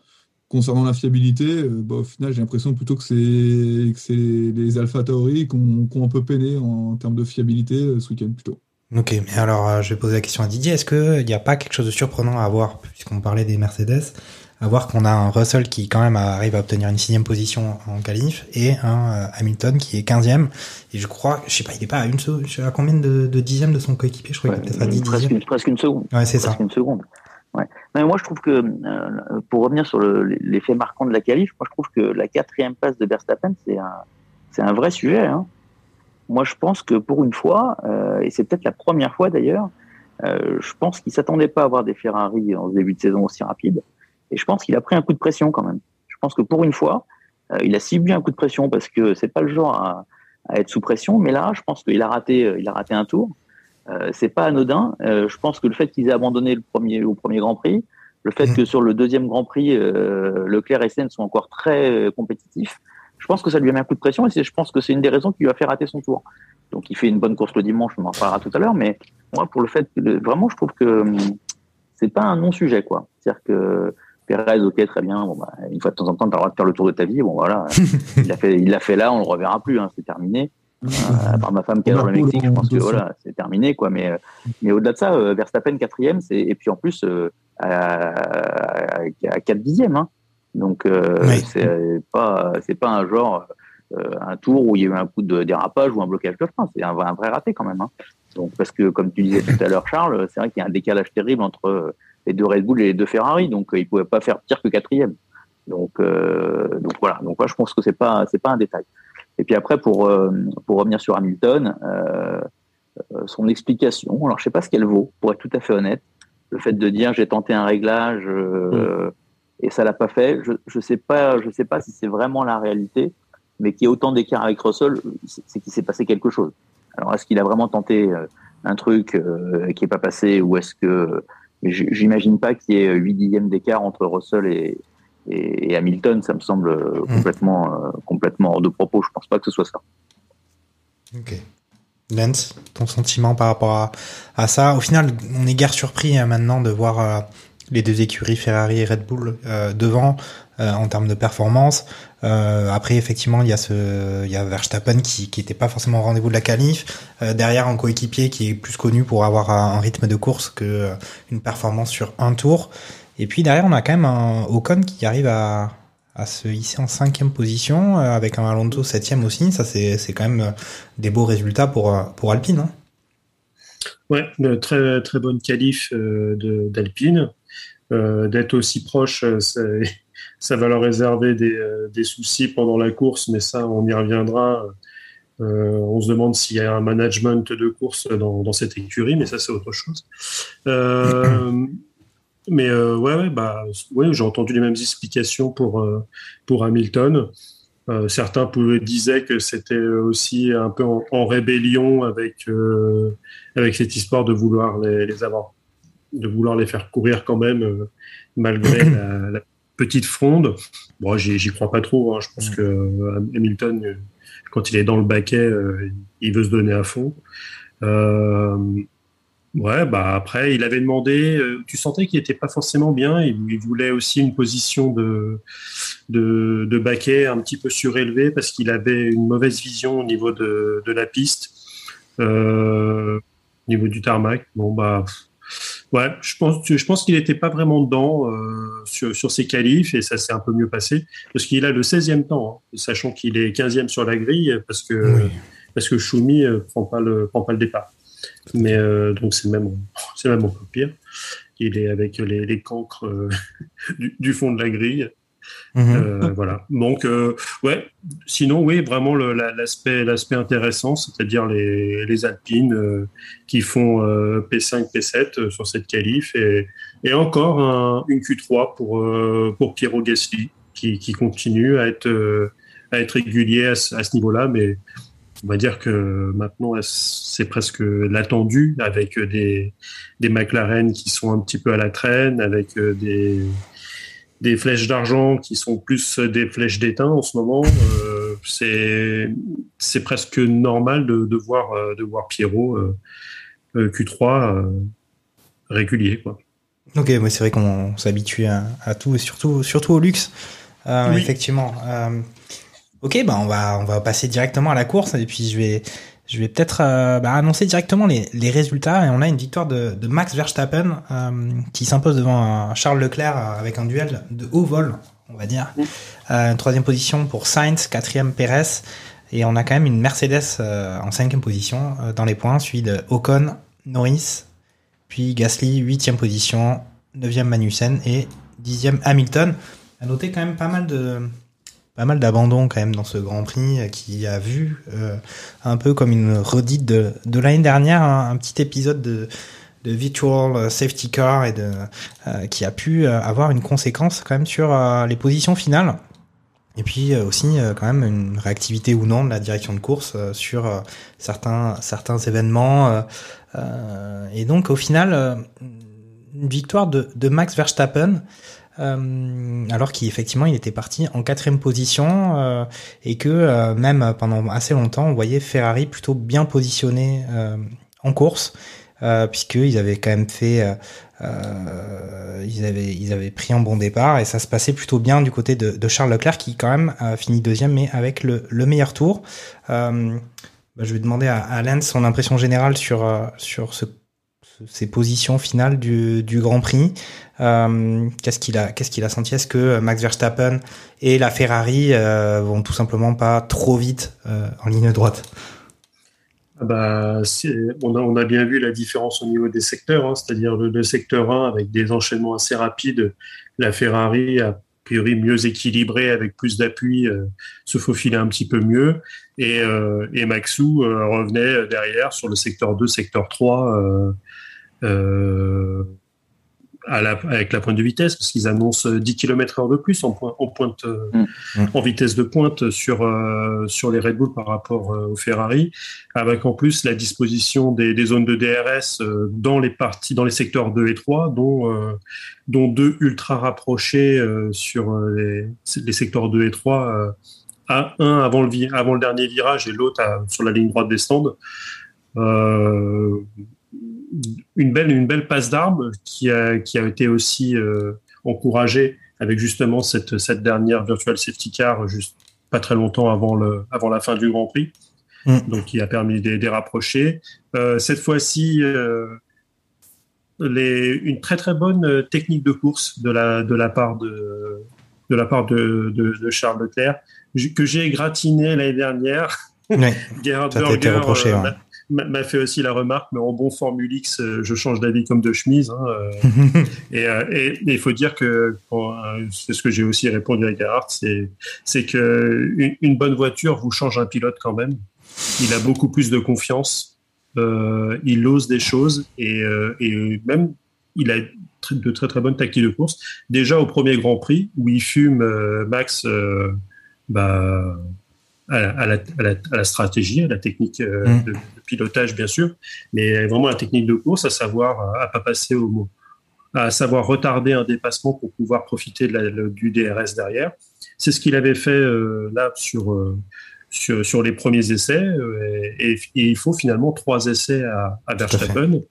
Concernant la fiabilité, euh, bah, au final, j'ai l'impression plutôt que c'est que c'est les Alpha Tauri qui ont, qui ont un peu peiné en, termes de fiabilité euh, ce week-end plutôt. Ok, mais alors euh, je vais poser la question à Didier. Est-ce qu'il n'y a pas quelque chose de surprenant à voir, puisqu'on parlait des Mercedes, à voir qu'on a un Russell qui quand même arrive à obtenir une sixième position en qualif et un euh, Hamilton qui est quinzième. Et je crois, je sais pas, il est pas à une seconde, je sais à combien de, de dixièmes de son coéquipier Je crois qu'il est peut-être à 10 presque, dixièmes. une, presque une seconde. Ouais, c'est ça. Presque une seconde. Ouais. Non, mais moi, je trouve que, euh, pour revenir sur le- l'effet marquant de la qualif, moi, je trouve que la quatrième place de Verstappen, c'est un, un vrai sujet. Hein. Moi, je pense que pour une fois, euh, et c'est peut-être la première fois d'ailleurs, euh, je pense qu'il s'attendait pas à avoir des Ferrari en début de saison aussi rapide. Et je pense qu'il a pris un coup de pression quand même. Je pense que pour une fois, euh, il a subi un coup de pression parce que c'est pas le genre à, à être sous pression. Mais là, je pense qu'il a raté, euh, il a raté un tour. Euh, c'est pas anodin. Euh, je pense que le fait qu'ils aient abandonné le premier au premier Grand Prix, le fait Mhm. que sur le deuxième Grand Prix, euh, Leclerc et Senna sont encore très compétitifs, je pense que ça lui a mis un coup de pression et je pense que c'est une des raisons qui lui a fait rater son tour. Donc il fait une bonne course le dimanche, on en reparlera tout à l'heure, mais moi pour le fait que le- vraiment je trouve que hum, c'est pas un non-sujet quoi. C'est-à-dire que Perez, ok, très bien, bon bah, une fois de temps en temps, t'as le droit de faire le tour de ta vie, bon voilà, il l'a fait, il l'a fait là, on le reverra plus, hein, c'est terminé. Euh, à part ma femme qui adore le Mexique, je pense que voilà, c'est terminé quoi. Mais euh, mais au-delà de ça, euh, Verstappen quatrième, et puis en plus euh, à, à, à 4 dixièmes. Hein. Donc euh, Oui. c'est pas c'est pas un genre euh, un tour où il y a eu un coup de dérapage ou un blocage de frein. C'est un, un vrai raté quand même. Hein. Donc parce que comme tu disais tout à l'heure, Charles, c'est vrai qu'il y a un décalage terrible entre euh, les deux Red Bull et les deux Ferrari. Donc euh, il pouvait pas faire pire que quatrième. Donc euh, donc voilà. Donc moi je pense que c'est pas c'est pas un détail. Et puis après pour euh, pour revenir sur Hamilton. Euh, euh, son explication. Alors, je sais pas ce qu'elle vaut, pour être tout à fait honnête. Le fait de dire j'ai tenté un réglage, euh, et ça l'a pas fait. Je je sais pas je sais pas si c'est vraiment la réalité, mais qu'il y ait autant d'écart avec Russell, c'est qu'il s'est passé quelque chose. Alors est-ce qu'il a vraiment tenté un truc qui est pas passé ou est-ce que j'imagine pas qu'il y ait 8 dixièmes d'écart entre Russell et, et, Hamilton, ça me semble hmm. complètement, complètement hors de propos. Je pense pas que ce soit ça. Ok. Lens, ton sentiment par rapport à, à, ça? Au final, on est guère surpris hein, maintenant de voir euh, les deux écuries Ferrari et Red Bull euh, devant euh, en termes de performance. après, effectivement, il y a ce, il y a Verstappen qui qui était pas forcément au rendez-vous de la qualif. derrière, un coéquipier qui est plus connu pour avoir un, rythme de course que une performance sur un tour. Et puis derrière, on a quand même un Ocon qui arrive à à se hisser en cinquième position euh, avec un Alonso septième aussi. Ça, c'est, c'est quand même euh, des beaux résultats pour, euh, pour Alpine. Hein. Ouais, très, très bonne qualif de, d'Alpine. d'être aussi proche, ça, ça, va leur réserver des, des, soucis pendant la course, mais ça, on y reviendra. on se demande s'il y a un management de course dans, dans cette écurie, mais ça, c'est autre chose. Mais euh, ouais, ouais, bah, ouais, j'ai entendu les mêmes explications pour, euh, pour Hamilton. Euh, certains pouvaient, disaient que c'était aussi un peu en, rébellion avec, avec cette histoire de vouloir les, les, avoir, de vouloir les faire courir quand même, malgré la, petite fronde. Bon, j'y crois pas trop. Hein. Je pense que Hamilton, quand il est dans le baquet, il veut se donner à fond. Euh, Ouais, bah après, il avait demandé, euh, tu sentais qu'il n'était pas forcément bien, il, il, voulait aussi une position de, de, de baquet un petit peu surélevé parce qu'il avait une mauvaise vision au niveau de, de la piste, euh, au niveau du tarmac. Bon, bah, ouais, je pense, je pense qu'il n'était pas vraiment dedans euh, sur, sur ses qualifs et ça s'est un peu mieux passé parce qu'il a le 16e temps, hein, sachant qu'il est 15e sur la grille parce que, parce que Choumi euh, prend pas le, prend pas le départ. Mais euh, donc c'est même, c'est même encore pire. Il est avec les, les cancres euh, du, du, fond de la grille. Mhm. Euh, voilà. Donc ouais. Sinon oui, vraiment l'aspect l'aspect intéressant, c'est-à-dire les, les alpines qui font P5, P7 sur cette qualif et, et encore un, une Q3 pour pour Piero Gasly qui, qui continue à être à être régulier à, à ce niveau-là, mais on va dire que maintenant c'est presque l'attendu avec des, des McLaren qui sont un petit peu à la traîne, avec euh, des, des flèches d'argent qui sont plus des flèches d'étain en ce moment. Euh, c'est c'est presque normal de, de voir euh, de voir Pierrot euh, Q3 régulier quoi. Ok, c'est vrai qu'on s'habitue à, à, tout et surtout surtout au luxe. Oui. Effectivement. Ok, bah on va on va passer directement à la course et puis je vais je vais peut-être euh, bah, annoncer directement les, les résultats et on a une victoire de, de Max Verstappen euh, qui s'impose devant Charles Leclerc euh, avec un duel de haut vol, on va dire. Euh, troisième position pour Sainz, quatrième Perez et on a quand même une Mercedes en cinquième position dans les points, suivi de Ocon, Norris, puis Gasly huitième position, neuvième Magnussen et dixième Hamilton. À noter quand même pas mal de pas mal d'abandon quand même dans ce Grand Prix euh, qui a vu euh, un peu comme une redite de, l'année dernière un, petit épisode de, de virtual safety car et de euh, qui a pu avoir une conséquence quand même sur les positions finales. Et puis aussi quand même une réactivité ou non de la direction de course sur certains certains événements et donc au final une victoire de Max Verstappen euh, alors qu'effectivement il était parti en quatrième position euh, et que euh, même pendant assez longtemps on voyait Ferrari plutôt bien positionné en course puisqu'ils avaient quand même fait ils avaient ils avaient pris un bon départ et ça se passait plutôt bien du côté de, Charles Leclerc qui quand même a fini deuxième mais avec le, le meilleur tour. Bah, je vais demander à, Lens son impression générale sur sur ce ses positions finales du, du Grand Prix. Euh, qu'est-ce qu'il a, qu'est-ce qu'il a senti? Est-ce que Max Verstappen et la Ferrari euh, vont tout simplement pas trop vite euh, en ligne droite? Ah bah, on, a, on a bien vu la différence au niveau des secteurs, hein, c'est-à-dire le, secteur 1 avec des enchaînements assez rapides. La Ferrari a priori mieux équilibré avec plus d'appui, euh, se faufilait un petit peu mieux. Et, euh, et Maxou euh, revenait derrière sur le secteur 2, secteur 3, à la, avec la pointe de vitesse, parce qu'ils annoncent 10 km heure de plus en, point, en pointe, mm. en vitesse de pointe sur, sur les Red Bull par rapport aux Ferrari, avec en plus la disposition des, des zones de DRS dans les parties, dans les secteurs 2 et 3, dont, dont deux ultra rapprochés sur les, les, secteurs 2 et 3 un avant le, avant le dernier virage et l'autre sur la ligne droite des stands. Euh, une belle, une belle passe d'armes qui a, qui a été aussi euh, encouragée avec justement cette, cette dernière virtual safety car juste pas très longtemps avant, le, avant la fin du Grand Prix. Mm. Donc, qui a permis de les rapprocher. Euh, cette fois-ci, les, une très très bonne technique de course de la, de la part de, de la part de, de, de Charles Leclerc que j'ai gratiné l'année dernière. Ouais, Gerhard Berger reproché, euh, m'a fait aussi la remarque, mais en bon Formule X, euh, je change d'avis comme de chemise. Hein, euh. et il faut dire que c'est ce que j'ai aussi répondu à Gerhard, c'est que une, bonne voiture vous change un pilote quand même. Il a beaucoup plus de confiance, il ose des choses et, et même il a de très très bonnes tactiques de course. Déjà au premier Grand Prix où il fume Max bah, à, la, à, la, stratégie, à la technique euh, mm. de, pilotage, bien sûr, mais vraiment la technique de course, à savoir à pas passer au mot, à savoir retarder un dépassement pour pouvoir profiter de la, du DRS derrière. C'est ce qu'il avait fait euh, là sur, euh, sur, sur les premiers essais, et, et, il faut finalement trois essais à, à Verstappen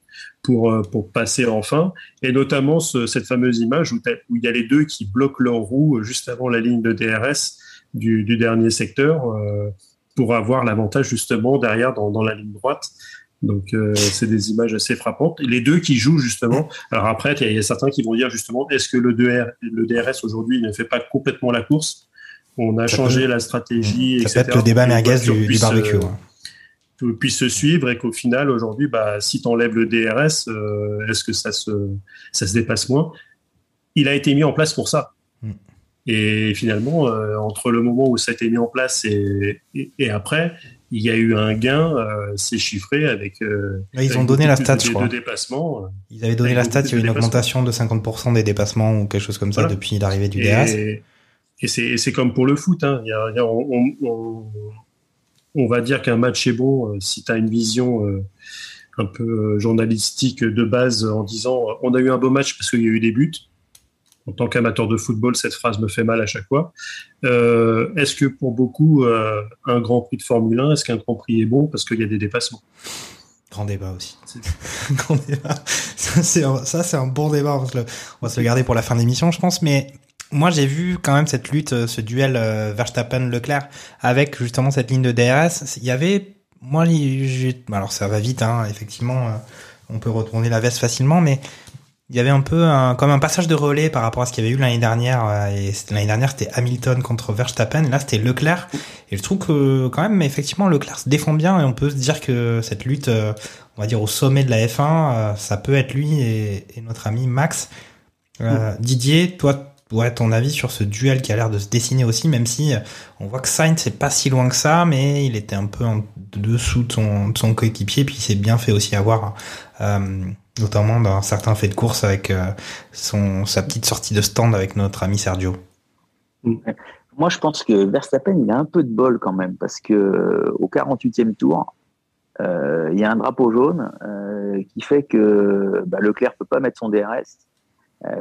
pour, pour passer enfin, et notamment ce, cette fameuse image où, où, il y a les deux qui bloquent leur roue juste avant la ligne de DRS du, du dernier secteur euh, pour avoir l'avantage justement derrière dans, dans, la ligne droite. Donc euh, c'est des images assez frappantes. Les deux qui jouent justement. Alors après, il y, a certains qui vont dire justement, est-ce que le, DR, le DRS aujourd'hui ne fait pas complètement la course? On a changé la stratégie. Ça peut être le débat merguez du, du, barbecue. Euh, hein. puisse se suivre et qu'au final aujourd'hui, bah, si tu enlèves le DRS, euh, est-ce que ça se, ça se dépasse moins? Il a été mis en place pour ça. Et finalement, euh, entre le moment où ça a été mis en place et, et, après, il y a eu un gain, euh, c'est chiffré avec. Euh, ils ont donné la stat, je crois. De dépassement, ils avaient donné la stat, il y a eu une augmentation de 50% des dépassements ou quelque chose comme ça depuis l'arrivée du DRS. Et, et c'est comme pour le foot. Hein. Il y a, on, on, on, va dire qu'un match est bon si tu as une vision un peu journalistique de base en disant on a eu un beau match parce qu'il y a eu des buts en tant qu'amateur de football, cette phrase me fait mal à chaque fois. Euh, est-ce que pour beaucoup, euh, un Grand Prix de Formule 1, est-ce qu'un Grand Prix est bon parce qu'il y a des dépassements? Grand débat aussi. Grand débat. Ça, c'est un, bon débat. On va, se le, garder pour la fin de l'émission, je pense. Mais moi, j'ai vu quand même cette lutte, euh, ce duel Verstappen-Leclerc avec justement cette ligne de DRS. Il y avait, moi, alors ça va vite, hein, effectivement. On peut retourner la veste facilement, mais il y avait un peu un, comme un passage de relais par rapport à ce qu'il y avait eu l'année dernière. Euh, et l'année dernière, c'était Hamilton contre Verstappen. Là, c'était Leclerc. Et je trouve que quand même, effectivement, Leclerc se défend bien et on peut se dire que cette lutte, euh, on va dire au sommet de la F1, euh, ça peut être lui et, notre ami Max. Didier, toi, ouais, ton avis sur ce duel qui a l'air de se dessiner aussi, même si on voit que Sainz c'est pas si loin que ça, mais il était un peu en dessous de son, de son coéquipier, puis il s'est bien fait aussi avoir. Euh, notamment dans certains faits de course avec euh, son, sa petite sortie de stand avec notre ami Sergio. Moi, je pense que Verstappen, il a un peu de bol quand même, parce que euh, au 48e tour, euh, il y a un drapeau jaune qui fait que bah, Leclerc peut pas mettre son DRS,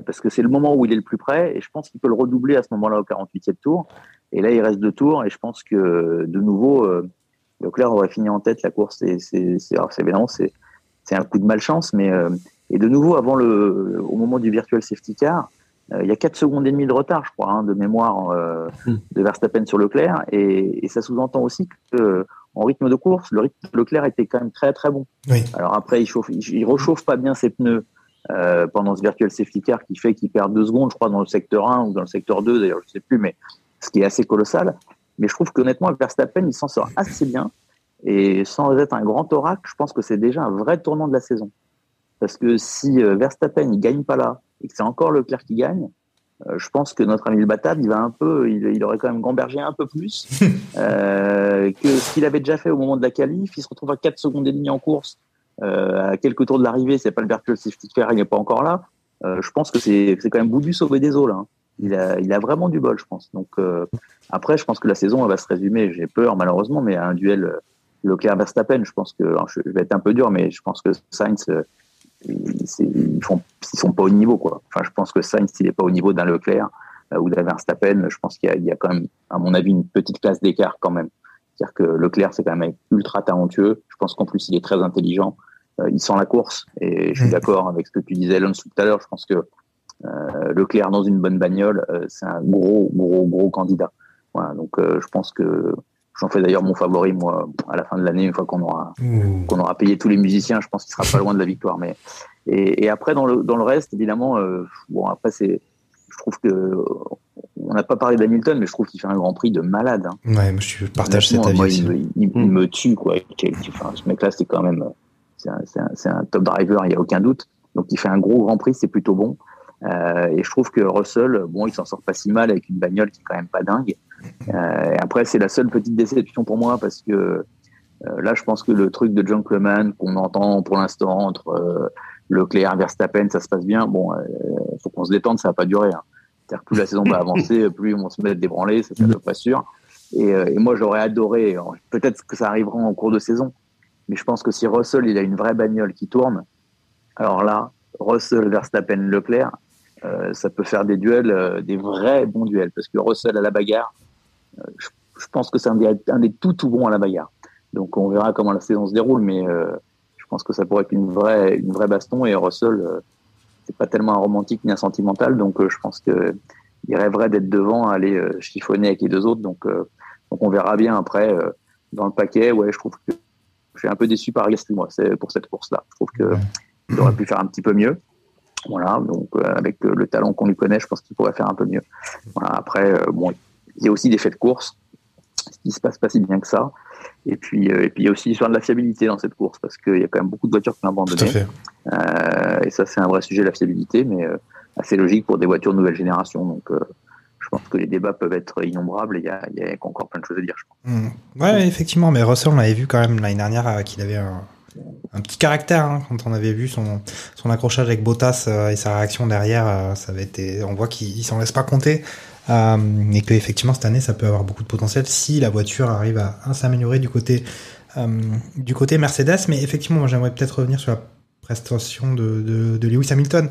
parce que c'est le moment où il est le plus près, et je pense qu'il peut le redoubler à ce moment-là au 48e tour. Et là, il reste deux tours, et je pense que de nouveau, Leclerc aurait fini en tête la course. C'est évidemment, c'est c'est un coup de malchance, mais euh, et de nouveau avant le, au moment du virtual safety car, euh, il y a 4 secondes et demie de retard, je crois, hein, de mémoire euh, hmm. de Verstappen sur Leclerc, et, et ça sous-entend aussi que en rythme de course, le rythme de Leclerc était quand même très très bon. Oui. Alors après, il, chauffe, il, rechauffe pas bien ses pneus euh, pendant ce virtual safety car qui fait qu'il perd deux secondes, je crois, dans le secteur 1 ou dans le secteur 2, d'ailleurs, je sais plus, mais ce qui est assez colossal. Mais je trouve qu'honnêtement, Verstappen, il s'en sort assez bien. Et sans être un grand oracle, je pense que c'est déjà un vrai tournant de la saison. Parce que si euh, Verstappen il gagne pas là et que c'est encore Leclerc qui gagne, euh, je pense que notre ami le Batad, il va un peu, il, il aurait quand même gambergé un peu plus euh, que ce qu'il avait déjà fait au moment de la qualif. Il se retrouve à 4 secondes et demie en course, euh, à quelques tours de l'arrivée. C'est pas le virtual safety car, il n'est pas encore là. Euh, je pense que c'est quand même Boubu sauvé des eaux là. Hein. Il a, il a vraiment du bol, je pense. Donc après, je pense que la saison elle va se résumer. J'ai peur malheureusement, mais à un duel euh, Leclerc-Verstappen, je pense que je vais être un peu dur, mais je pense que Sainz ils, font, ils sont pas au niveau quoi. Enfin, je pense que Sainz il est pas au niveau d'un Leclerc ou d'un Verstappen. Je pense qu'il y, y, a quand même, à mon avis, une petite classe d'écart quand même. C'est-à-dire que Leclerc c'est quand même ultra talentueux. Je pense qu'en plus il est très intelligent. Euh, il sent la course. Et je suis d'accord avec ce que tu disais, Alonso, tout à l'heure. Je pense que euh, Leclerc dans une bonne bagnole, euh, c'est un gros, gros, gros candidat. Voilà, donc je pense que j'en fais d'ailleurs mon favori moi à la fin de l'année une fois qu'on aura mm. qu'on aura payé tous les musiciens. Je pense qu'il sera pas loin de la victoire. Mais et, et après dans le dans le reste évidemment, bon après c'est je trouve que on n'a pas parlé d'Hamilton, mais je trouve qu'il fait un Grand Prix de malade. Hein. Ouais, je partage cet avis. Moi, il, il, me tue quoi. Enfin, ce mec-là, c'est quand même c'est un, top driver, il n'y a aucun doute. Donc il fait un gros Grand Prix, c'est plutôt bon. Euh, et je trouve que Russell, bon, il s'en sort pas si mal avec une bagnole qui est quand même pas dingue. Euh, et après, c'est la seule petite déception pour moi parce que euh, là, je pense que le truc de John Cleman qu'on entend pour l'instant entre Leclerc et Verstappen, ça se passe bien. Bon, il faut qu'on se détende, ça va pas durer. Hein. C'est-à-dire plus la saison va avancer, plus on va se mettre débranler, ça c'est pas sûr. Et, et moi, j'aurais adoré, peut-être que ça arrivera en cours de saison, mais je pense que si Russell, il a une vraie bagnole qui tourne, alors là, Russell, Verstappen, Leclerc, euh, ça peut faire des duels, euh, des vrais bons duels. Parce que Russell à la bagarre, euh, je, pense que c'est un des, un des tout tout bons à la bagarre. Donc on verra comment la saison se déroule, mais je pense que ça pourrait être une vraie, une vraie baston. Et Russell, c'est pas tellement un romantique ni un sentimental, donc je pense que il rêverait d'être devant, aller chiffonner avec les deux autres. Donc, donc on verra bien après dans le paquet. Ouais, je trouve que je suis un peu déçu par Gasly, moi, c'est pour cette course-là. Je trouve qu'il aurait pu faire un petit peu mieux. Voilà, donc euh, avec euh, le talent qu'on lui connaît, je pense qu'il pourrait faire un peu mieux. Voilà, après, euh, bon, il y a aussi des faits de course, ce qui se passe pas si bien que ça. Et puis, et puis il y a aussi l'histoire de la fiabilité dans cette course, parce qu'il y a quand même beaucoup de voitures qui ont abandonné. et ça, c'est un vrai sujet, la fiabilité, mais assez logique pour des voitures de nouvelle génération. Donc, je pense que les débats peuvent être innombrables et il y a, encore plein de choses à dire, je pense. Mmh. Ouais, effectivement, mais Russell, on l'avait vu quand même l'année dernière euh, qu'il avait un, petit caractère hein, quand on avait vu son, son accrochage avec Bottas euh, et sa réaction derrière. Euh, ça avait été, on voit qu'il s'en laisse pas compter. Et que effectivement cette année ça peut avoir beaucoup de potentiel si la voiture arrive à, s'améliorer du côté du côté Mercedes. Mais effectivement moi j'aimerais peut-être revenir sur la prestation de, Lewis Hamilton,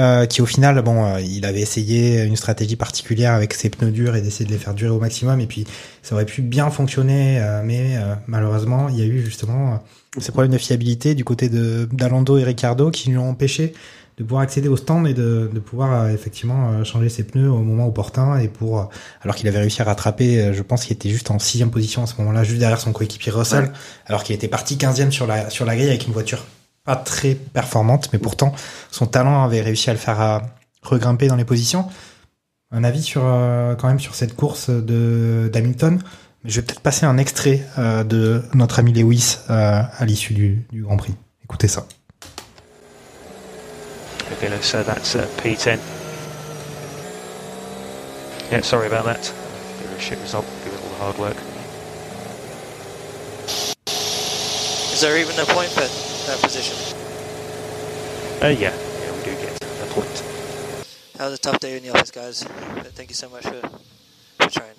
euh, qui au final, bon, euh, il avait essayé une stratégie particulière avec ses pneus durs et d'essayer de les faire durer au maximum, et puis ça aurait pu bien fonctionner, euh, mais malheureusement, il y a eu justement ces problèmes de fiabilité du côté de d'Alando et Ricardo qui lui ont empêché de pouvoir accéder au stand et de, de pouvoir effectivement changer ses pneus au moment opportun et pour alors qu'il avait réussi à rattraper je pense qu'il était juste en sixième position à ce moment-là juste derrière son coéquipier Russell alors qu'il était parti quinzième sur la sur la grille avec une voiture pas très performante, mais pourtant son talent avait réussi à le faire à regrimper dans les positions. Un avis sur euh, quand même sur cette course de d'Hamilton. Je vais peut-être passer un extrait euh, de notre ami Lewis euh, à l'issue du, du, Grand Prix. Écoutez ça. Okay, so that's uh, P10. Yeah, sorry about that. Bit of a shit result, given all the hard work. Is there even a point for that position? Uh, yeah, yeah, we do get a point. That was a tough day in the office, guys. But thank you so much for, for trying.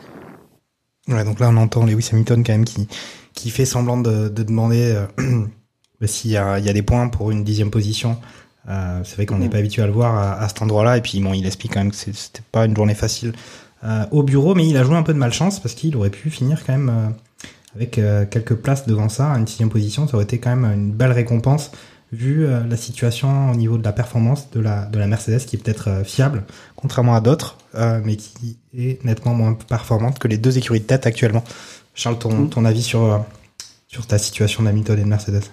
Ouais, donc là on entend Lewis Hamilton quand même qui, qui fait semblant de, de demander euh, bah, s'il y a, il y a des points pour une dixième position. Euh, c'est vrai qu'on n'est mm. pas habitué à le voir à, à cet endroit-là. Et puis bon, il explique quand même que c'était pas une journée facile euh, au bureau, mais il a joué un peu de malchance parce qu'il aurait pu finir quand même euh, avec euh, quelques places devant ça, une sixième position, ça aurait été quand même une belle récompense vu euh, la situation au niveau de la performance de la, de la Mercedes qui est peut-être fiable, contrairement à d'autres, mais qui est nettement moins performante que les deux écuries de tête actuellement. Charles, ton, mm. ton avis sur, sur ta situation d'Hamilton et de Mercedes?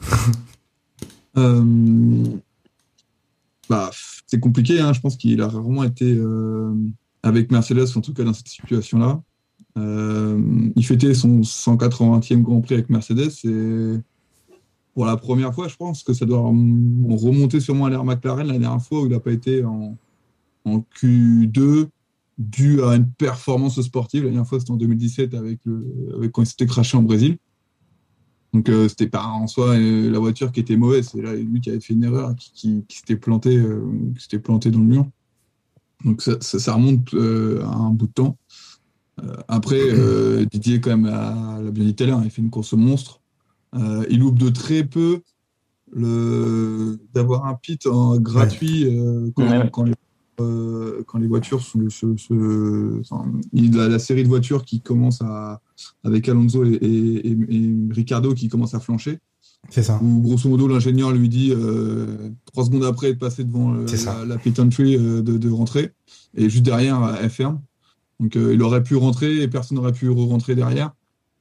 bah, C'est compliqué, hein. je pense qu'il a rarement été avec Mercedes, en tout cas dans cette situation-là. Euh, il fêtait son 180e Grand Prix avec Mercedes et pour la première fois, je pense que ça doit remonter sûrement à l'ère McLaren la dernière fois où il n'a pas été en, Q2 dû à une performance sportive. La dernière fois, c'était en 2017 avec, le, avec quand il s'était craché en Brésil. Donc euh, c'était pas en soi euh, la voiture qui était mauvaise, c'est là lui qui avait fait une erreur, qui, qui, qui s'était planté, euh, qui s'était planté dans le mur. Donc ça, ça, ça remonte euh, à un bout de temps. Après, Didier quand même l'a l'a bien dit tout à l'heure, il fait une course monstre. Il loupe de très peu le d'avoir un pit en gratuit quand, Ouais. quand les, euh, quand les voitures sont se, se- enfin, il a la série de voitures qui commence à avec Alonso et, et- et- et Ricardo qui commence à flancher. C'est ça. où grosso modo l'ingénieur lui dit euh, trois secondes après de passer devant euh, la, la pit entry euh, de, de rentrer. Et juste derrière elle ferme. Donc euh, il aurait pu rentrer et personne n'aurait pu rentrer derrière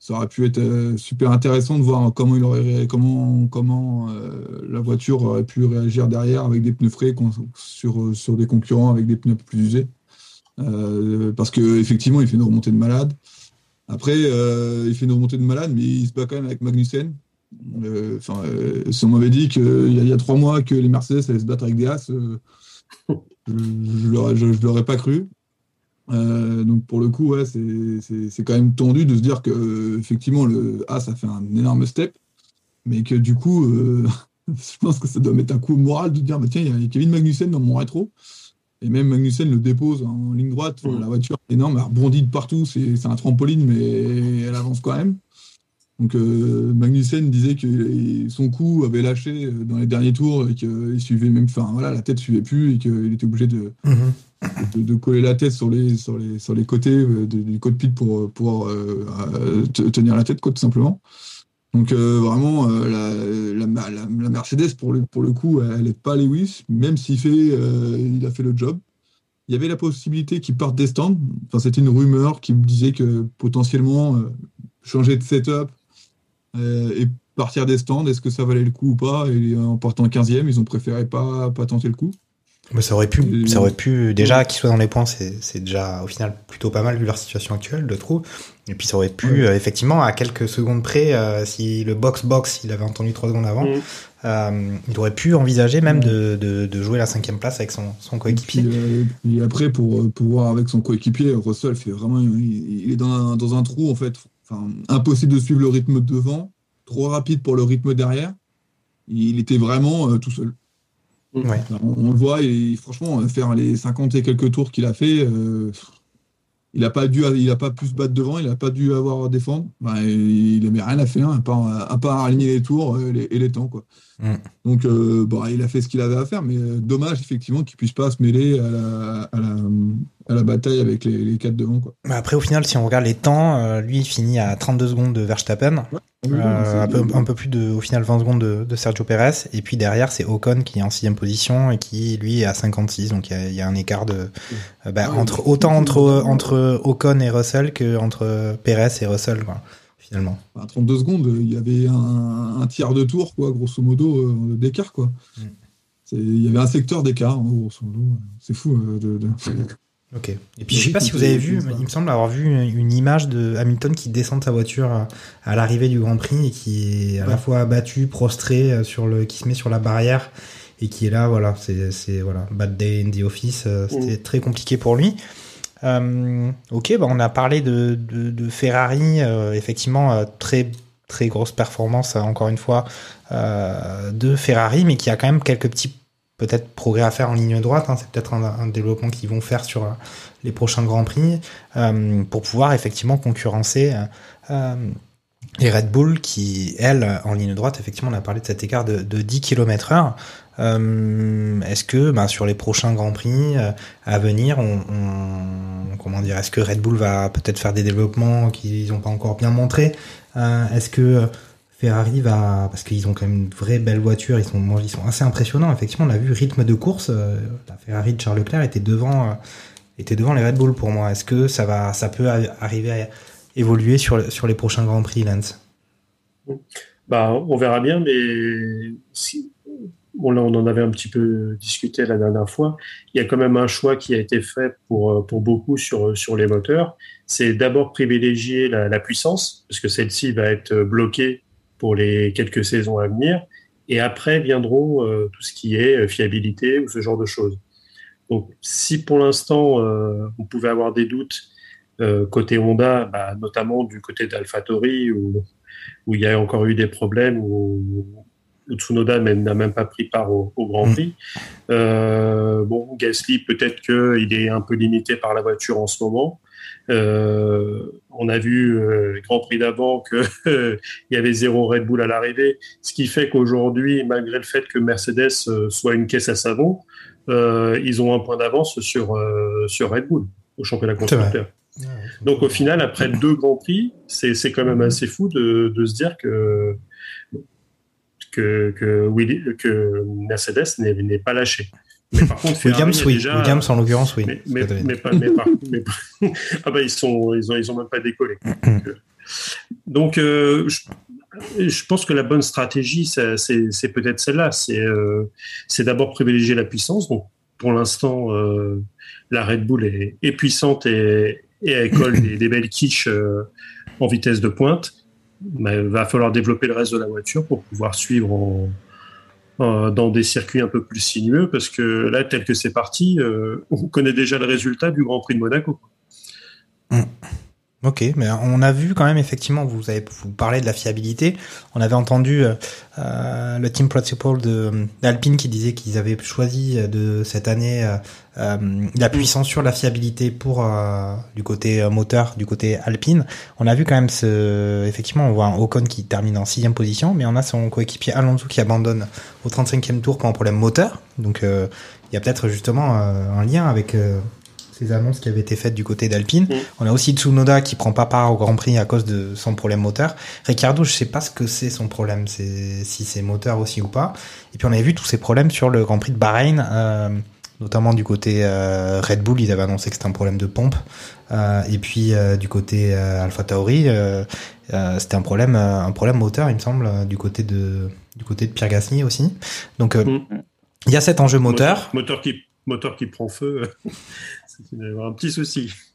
ça aurait pu être euh, super intéressant de voir comment il aurait comment comment euh, la voiture aurait pu réagir derrière avec des pneus frais sur sur des concurrents avec des pneus plus usés. Euh, parce que effectivement il fait une remontée de malade. Après il fait une remontée de malade mais il se bat quand même avec Magnussen. Si on m'avait dit qu'il y, y a trois mois que les Mercedes allaient se battre avec des As, je ne l'aurais pas cru. Euh, donc pour le coup, ouais, c'est- quand même tendu de se dire que euh, effectivement le a fait un énorme step, mais que du coup, euh, je pense que ça doit mettre un coup moral de dire bah, tiens, il y a Kevin Magnussen dans mon rétro. Et même Magnussen le dépose en ligne droite. Enfin, La voiture est énorme, elle rebondit de partout. C'est un trampoline, mais elle avance quand même. Donc euh, Magnussen disait que son coup avait lâché dans les derniers tours et qu'il suivait même, enfin voilà, la tête suivait plus et qu'il était obligé de, Mhm. De, coller la tête sur les, sur les, sur les côtés euh, du cockpit pour euh, pouvoir euh, euh, te- tenir la tête, tout simplement. Donc vraiment, la, la, Mercedes, pour le, pour le coup, elle n'est pas Lewis, même s'il fait, il a fait le job. Il y avait la possibilité qu'il parte des stands. Enfin, c'était une rumeur qui me disait que potentiellement changer de setup et partir des stands, est-ce que ça valait le coup ou pas? Et en partant 15e, ils ont préféré pas, pas tenter le coup. Mais ça aurait pu, Et- ça aurait pu déjà qu'ils soient dans les points, c'est déjà au final plutôt pas mal vu leur situation actuelle, je trouve. Et puis ça aurait pu euh, effectivement à quelques secondes près, euh, si le box box, il avait entendu trois secondes avant, Mm. euh, il aurait pu envisager même de, de, de jouer la cinquième place avec son, son Et coéquipier. puis, puis après, pour pouvoir avec son coéquipier, Russell fait vraiment, il, il est dans un, dans un trou en fait. Enfin, impossible de suivre le rythme de devant, trop rapide pour le rythme derrière. Il était vraiment tout seul. Ouais. On, on le voit, et franchement, euh, faire les 50 et quelques tours qu'il a fait, euh, il n'a pas dû, il a pas pu se battre devant, il n'a pas dû avoir à défendre. Il n'avait rien à faire, à part, à part aligner les tours euh, les- et les temps. Quoi. Mm. Donc, euh, bah, il a fait ce qu'il avait à faire, mais dommage effectivement qu'il puisse pas se mêler à la, à la, à la bataille avec les, les quatre devant. Quoi. Après, au final, si on regarde les temps, euh, lui, il finit à 32 secondes de Verstappen. Euh, un, peu, un peu plus de, au final, 20 secondes de, de Sergio Perez. Et puis derrière, c'est Ocon qui est en sixième position et qui, lui, est à 56. Donc il y a, il y a un écart de, euh, bah, Ouais, entre, autant entre, entre Ocon et Russell que entre Perez et Russell, quoi, finalement. À 32 secondes, il y avait un, un tiers de tour, quoi, grosso modo, d'écart. Quoi. Mm. Il y avait un secteur d'écart, hein, grosso modo. C'est fou. de, de- Ok. Et puis je sais pas si vous avez vu, mais il me semble avoir vu une, image de Hamilton qui descend de sa voiture à, l'arrivée du Grand Prix et qui est à la fois abattu, prostré euh, sur le, qui se met sur la barrière et qui est là, voilà, c'est, voilà, bad day in the office, euh, c'était très compliqué pour lui. Euh, ok, bah on a parlé de, de, de Ferrari, euh, effectivement très très grosse performance encore une fois euh, de Ferrari, mais qui a quand même quelques petits peut-être progrès à faire en ligne droite. hein. c'est peut-être un, développement qu'ils vont faire sur euh, les prochains grands prix euh, pour pouvoir effectivement concurrencer euh, les Red Bull qui, elles, en ligne droite, effectivement, on a parlé de cet écart de, de 10 km heure. Est-ce que bah, sur les prochains grands prix à venir, comment dire, est-ce que Red Bull va peut-être faire des développements qu'ils n'ont pas encore bien montré Euh, Est-ce que Ferrari va, parce qu'ils ont quand même une vraie belle voiture, ils sont, ils sont assez impressionnants. Effectivement, on a vu rythme de course, euh, la Ferrari de Charles Leclerc était devant, euh, était devant les Red Bull pour moi. Est-ce que ça va, ça peut arriver à évoluer sur, sur les prochains grands prix, Lance? Bah, on verra bien, mais si, bon, là, on en avait un petit peu discuté la dernière fois. Il y a quand même un choix qui a été fait pour, euh, pour beaucoup sur, sur les moteurs. C'est d'abord privilégier la, la puissance, parce que celle-ci va être bloquée pour les quelques saisons à venir. Et après viendront euh, tout ce qui est euh, fiabilité ou ce genre de choses. Donc, si pour l'instant, euh, on pouvait avoir des doutes euh, côté Honda, bah, notamment du côté d'AlphaTauri, où où il y a encore eu des problèmes où, où Tsunoda n'a même pas pris part au, au Grand. Prix. Euh, bon, Gasly, peut-être qu'il est un peu limité par la voiture en ce moment. Euh, on a vu euh, le Grand Prix d'avant qu'il y avait zéro Red Bull à l'arrivée, ce qui fait qu'aujourd'hui, malgré le fait que Mercedes euh, soit une caisse à savon, euh, ils ont un point d'avance sur, sur Red Bull au championnat constructeur. Donc au final, après deux grands prix, c'est quand même assez fou de, de se dire que que, que, que Mercedes n'est n'est pas lâché. Mais par contre, Williams, oui. déjà- Williams, en l'occurrence, oui. mais, pas, ah bah ils sont, ils ont, ils ont même pas décollé. Donc, euh, Donc, euh, je, je pense que la bonne stratégie, c'est peut-être celle-là. C'est euh, d'abord privilégier la puissance. Donc, pour l'instant, euh, la Red Bull est, est puissante et, et elle colle des, des belles quiches euh, en vitesse de pointe. Mais il va falloir développer le reste de la voiture pour pouvoir suivre en, en- dans des circuits un peu plus sinueux, parce que là, tel que c'est parti, euh, on connaît déjà le résultat du Grand Prix de Monaco. Ok, mais on a vu quand même effectivement, vous avez vous parlez de la fiabilité. On avait entendu euh, euh, le team principal de d'Alpine qui disait qu'ils avaient choisi euh, de cette année euh, euh, la puissance sur la fiabilité pour euh, du côté euh, moteur, du côté Alpine. On a vu quand même ce, effectivement, on voit un Ocon qui termine en sixième position, mais on a son coéquipier Alonso qui abandonne au 35e tour pour un problème moteur. Donc euh, il y a peut-être justement euh, un lien avec euh, ces annonces qui avaient été faites du côté d'Alpine. On a aussi Tsunoda qui prend pas part au Grand Prix à cause de son problème moteur. Ricardo, je sais pas ce que c'est son problème, c'est si c'est moteur aussi ou pas. Et puis on avait vu tous ces problèmes sur le Grand Prix de Bahreïn, euh, notamment du côté euh, Red Bull, ils avaient annoncé que c'était un problème de pompe. Euh, et puis euh, du côté Alpha Tauri, c'était un problème, un problème moteur, il me semble, du côté de du côté de Pierre Gasly aussi. Donc euh, il y a cet enjeu moteur. Moteur qui, moteur qui prend feu,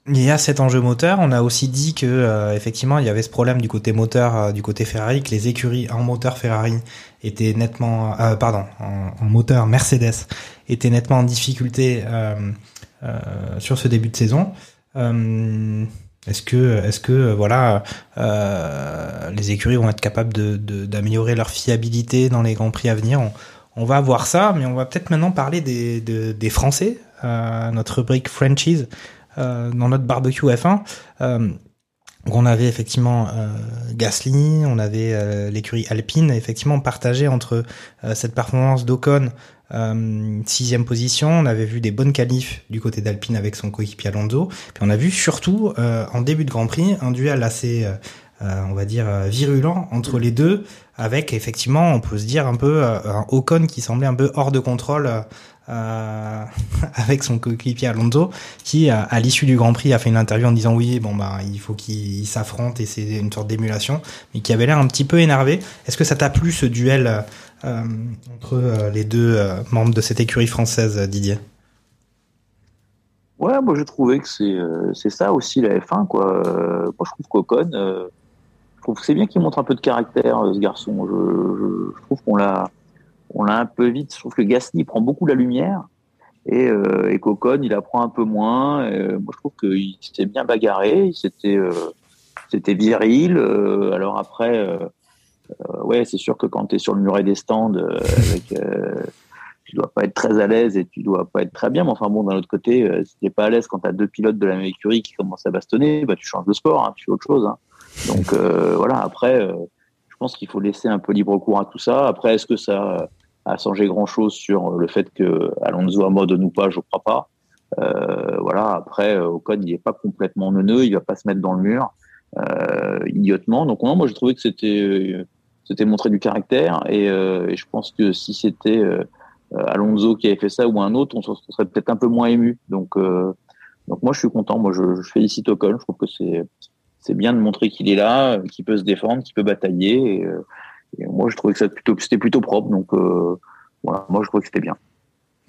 Il y a cet enjeu moteur. On a aussi dit que euh, effectivement il y avait ce problème du côté moteur, euh, du côté Ferrari, que les écuries en moteur Ferrari étaient nettement, euh, pardon, en, moteur Mercedes étaient nettement en difficulté sur ce début de saison. Est-ce que, est-ce que, voilà, les écuries vont être capables de, de- d'améliorer leur fiabilité dans les grands prix à venir? On, va voir ça, mais on va peut-être maintenant parler des, de- des Français, notre rubrique franchise euh, dans notre barbecue F1. Euh, on avait effectivement euh, Gasly, on avait euh, l'écurie Alpine, effectivement partagé entre euh, cette performance d'Ocon, euh, sixième position, on avait vu des bonnes qualifs du côté d'Alpine avec son coéquipier Alonso, puis on a vu surtout euh, en début de Grand Prix un duel assez, euh, euh, on va dire, euh, virulent entre les deux, avec effectivement, on peut se dire un peu euh, un Ocon qui semblait un peu hors de contrôle. Euh, euh, avec son coéquipier Alonso, qui à, à l'issue du Grand Prix a fait une interview en disant oui, bon bah il faut qu'ils s'affrontent et c'est une sorte d'émulation, mais qui avait l'air un petit peu énervé. Est-ce que ça t'a plu ce duel euh, entre euh, les deux euh, membres de cette écurie française, Didier? Ouais, moi j'ai trouvé que c'est euh, ça aussi la F1 quoi. Euh, moi je trouve qu'Ocon, euh, je trouve que c'est bien qu'il montre un peu de caractère euh, ce garçon. Je, je, je trouve qu'on l'a on l'a un peu vite. Je trouve que Gasly prend beaucoup la lumière et euh, et qu'Ocon il apprend un peu moins. Euh, moi je trouve qu'il s'était bien bagarré, il s'était euh, c'était viril. Euh, alors après, ouais c'est sûr que quand tu es sur le muret des stands avec tu dois pas être très à l'aise et tu dois pas être très bien. Mais enfin bon, d'un autre côté, si t'es pas à l'aise quand t'as deux pilotes de la même écurie qui commencent à bastonner, bah tu changes de sport, hein, tu fais autre chose. Hein. Donc voilà. Après, je pense qu'il faut laisser un peu libre cours à tout ça. Après, est-ce que ça a changé grand chose sur le fait que Alonso abandonne ou pas Je crois pas. Euh, voilà. Après, euh, Ocon, il est pas complètement neuneux, il va pas se mettre dans le mur euh, idiotement. Donc non, moi, j'ai trouvé que c'était euh, c'était montrer du caractère et, euh, et je pense que si c'était euh, Alonso qui avait fait ça ou un autre, on se serait peut-être un peu moins ému. Donc, euh, donc moi, je suis content. Moi, je, je félicite Ocon. Je trouve que c'est c'est bien de montrer qu'il est là, euh, qu'il peut se défendre, qu'il peut batailler. Euh, et moi, je trouvais que c'était plutôt propre. Donc euh, voilà, moi, je trouvais que c'était bien.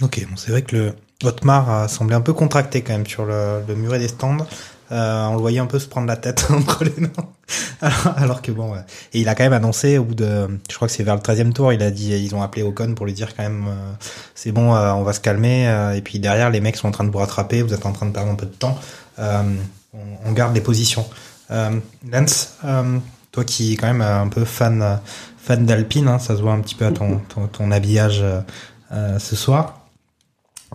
Ok, bon, c'est vrai que le Otmar a semblé un peu contracté quand même sur le, le muret des stands. Euh, on le voyait un peu se prendre la tête entre les mains. alors, que bon, ouais. et il a quand même annoncé au bout de, je crois que c'est vers le 13e tour, il a dit, ils ont appelé Ocon pour lui dire quand même, euh, c'est bon, euh, on va se calmer. euh, et puis derrière, les mecs sont en train de vous rattraper, vous êtes en train de perdre un peu de temps. Euh, on, on garde les positions. Lance, toi qui est quand même un peu fan, fan d'Alpine, hein, ça se voit un petit peu à ton, ton, ton habillage euh, ce soir.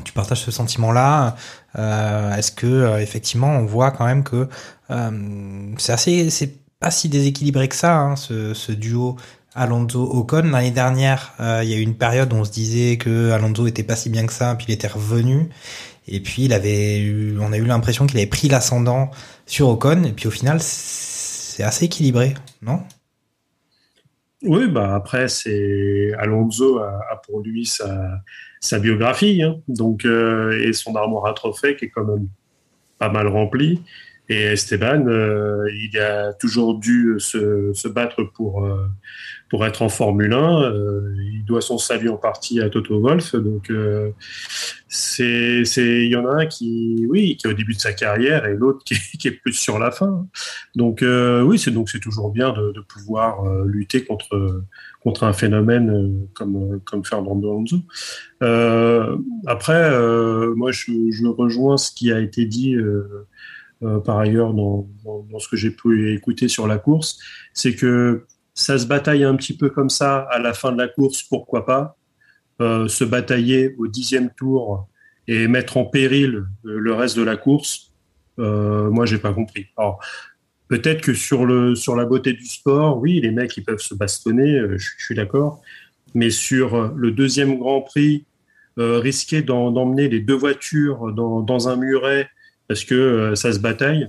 Tu partages ce sentiment-là. Euh, Est-ce que euh, effectivement on voit quand même que euh, c'est assez, c'est pas si déséquilibré que ça, hein, ce, ce duo Alonso Ocon. L'année dernière, euh, il y a eu une période où on se disait que Alonso était pas si bien que ça, puis il était revenu. Et puis il avait eu, on a eu l'impression qu'il avait pris l'ascendant sur Ocon. Et puis au final, c'est assez équilibré, non? Oui, bah après c'est Alonso a, a, pour lui sa, sa biographie, hein. donc euh, et son armoire à trophées qui est quand même pas mal remplie. Et Esteban, euh, il a toujours dû se, se battre pour euh, pour être en Formule 1. Euh, il doit son salut en partie à Toto Wolff. Donc euh, c'est il y en a un qui oui qui est au début de sa carrière et l'autre qui, est plus sur la fin. Donc euh, oui c'est donc c'est toujours bien de, pouvoir lutter contre contre un phénomène comme comme Fernando Alonso. après moi je, rejoins ce qui a été dit. Euh, par ailleurs dans, dans, dans ce que j'ai pu écouter sur la course, c'est que ça se bataille un petit peu comme ça à la fin de la course, pourquoi pas euh, se batailler au dixième tour et mettre en péril le reste de la course. Euh, moi, j'ai pas compris. Alors, peut-être que sur le sur la beauté du sport, oui, les mecs ils peuvent se bastonner, euh, je, suis d'accord. Mais sur le deuxième Grand Prix, euh, risquer d'emmener les deux voitures dans, un muret parce que euh, ça se bataille.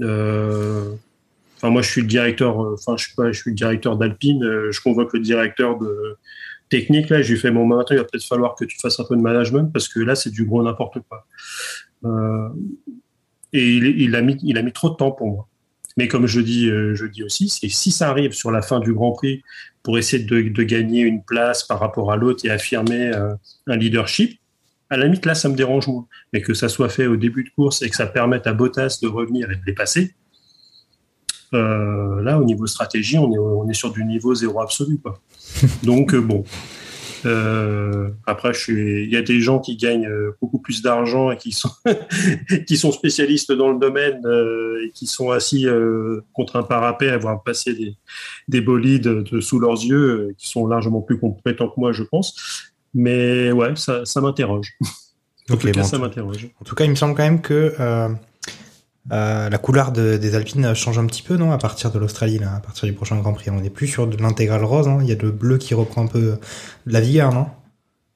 Euh, enfin, moi, je suis le directeur. euh, Enfin, je suis pas, je suis le directeur d'Alpine. euh, Je convoque le directeur de technique. Là, j'ai fait mon matin. Il va peut-être falloir que tu fasses un peu de management parce que là, c'est du gros n'importe quoi. Euh, et il, a mis, il a mis trop de temps pour moi. Mais comme je dis, je dis aussi, c'est si ça arrive sur la fin du Grand Prix pour essayer de, gagner une place par rapport à l'autre et affirmer un leadership, à la limite, là, ça me dérange moins. Mais que ça soit fait au début de course et que ça permette à Bottas de revenir et de dépasser, euh, là, au niveau stratégie, on est, on est sur du niveau zéro absolu. Quoi. Donc, euh, bon. Euh, après, il y a des gens qui gagnent beaucoup plus d'argent et qui sont, qui sont spécialistes dans le domaine euh, et qui sont assis euh, contre un parapet à voir passer des, des bolides de, sous leurs yeux, qui sont largement plus compétents que moi, je pense. Mais ouais, ça, ça m'interroge. En tout cas, bon, ça m'interroge. En tout cas, il me semble quand même que euh, la couleur de- des Alpines change un petit peu, non? À partir de l'Australie, là, à partir du prochain Grand Prix, on n'est plus sur de l'intégrale rose. hein. Il y a le bleu qui reprend un peu de la vigueur, non?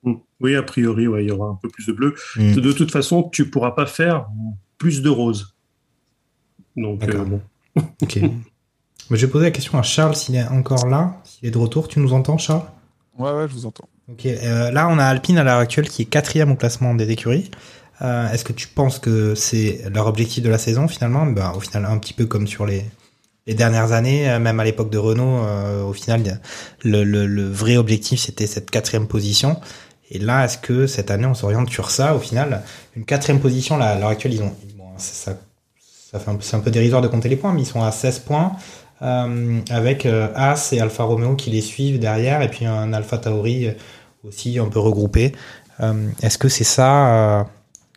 Mm. Oui, a priori, ouais, il y aura un peu plus de bleu. Mm. De, toute façon, tu pourras pas faire plus de rose. Donc, euh, bon. Ok. Mais je vais poser la question à Charles s'il est encore là, s'il est de retour. Tu nous entends, Charles? Ouais, ouais, je vous entends. Ok. euh, là, on a Alpine à l'heure actuelle qui est quatrième au classement des écuries. Euh, Est-ce que tu penses que c'est leur objectif de la saison finalement? Ben, Au final, un petit peu comme sur les, les dernières années, euh, même à l'époque de Renault, euh, au final, le, le, le vrai objectif c'était cette quatrième position. Et là, est-ce que cette année on s'oriente sur ça? Au final, une quatrième position, là, à l'heure actuelle, ils ont, bon, ça, ça fait c'est un peu dérisoire de compter les points, mais ils sont à 16 points. euh, avec euh, As et Alfa Romeo qui les suivent derrière, et puis un Alpha Tauri euh, aussi un peu regroupé. Euh, Est-ce que c'est ça euh,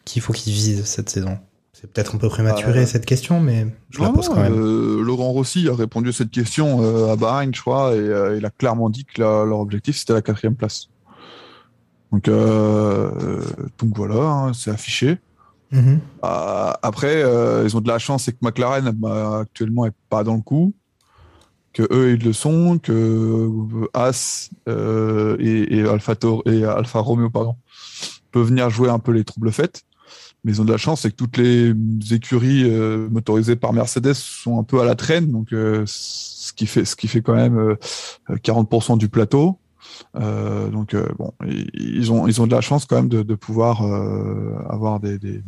qu'il faut qu'ils visent cette saison C'est peut-être un peu prématuré Euh, cette question, mais je la pose quand même. euh, Laurent Rossi a répondu à cette question euh, à Bahreïn, je crois, et il a clairement dit que la- leur objectif c'était la quatrième place. Donc, donc voilà, hein, c'est affiché. Mhm. Après, ils ont de la chance, c'est que McLaren bah, actuellement est pas dans le coup, que eux ils le sont, que As euh, et, et Alpha Tor- et Alpha Romeo pardon peuvent venir jouer un peu les troubles faits. Mais ils ont de la chance, c'est que toutes les écuries euh, motorisées par Mercedes sont un peu à la traîne, donc euh, ce qui fait ce qui fait quand même euh, 40% du plateau. Euh, donc euh, bon, ils- ont ils ont de la chance quand même de, de pouvoir euh, avoir des, des,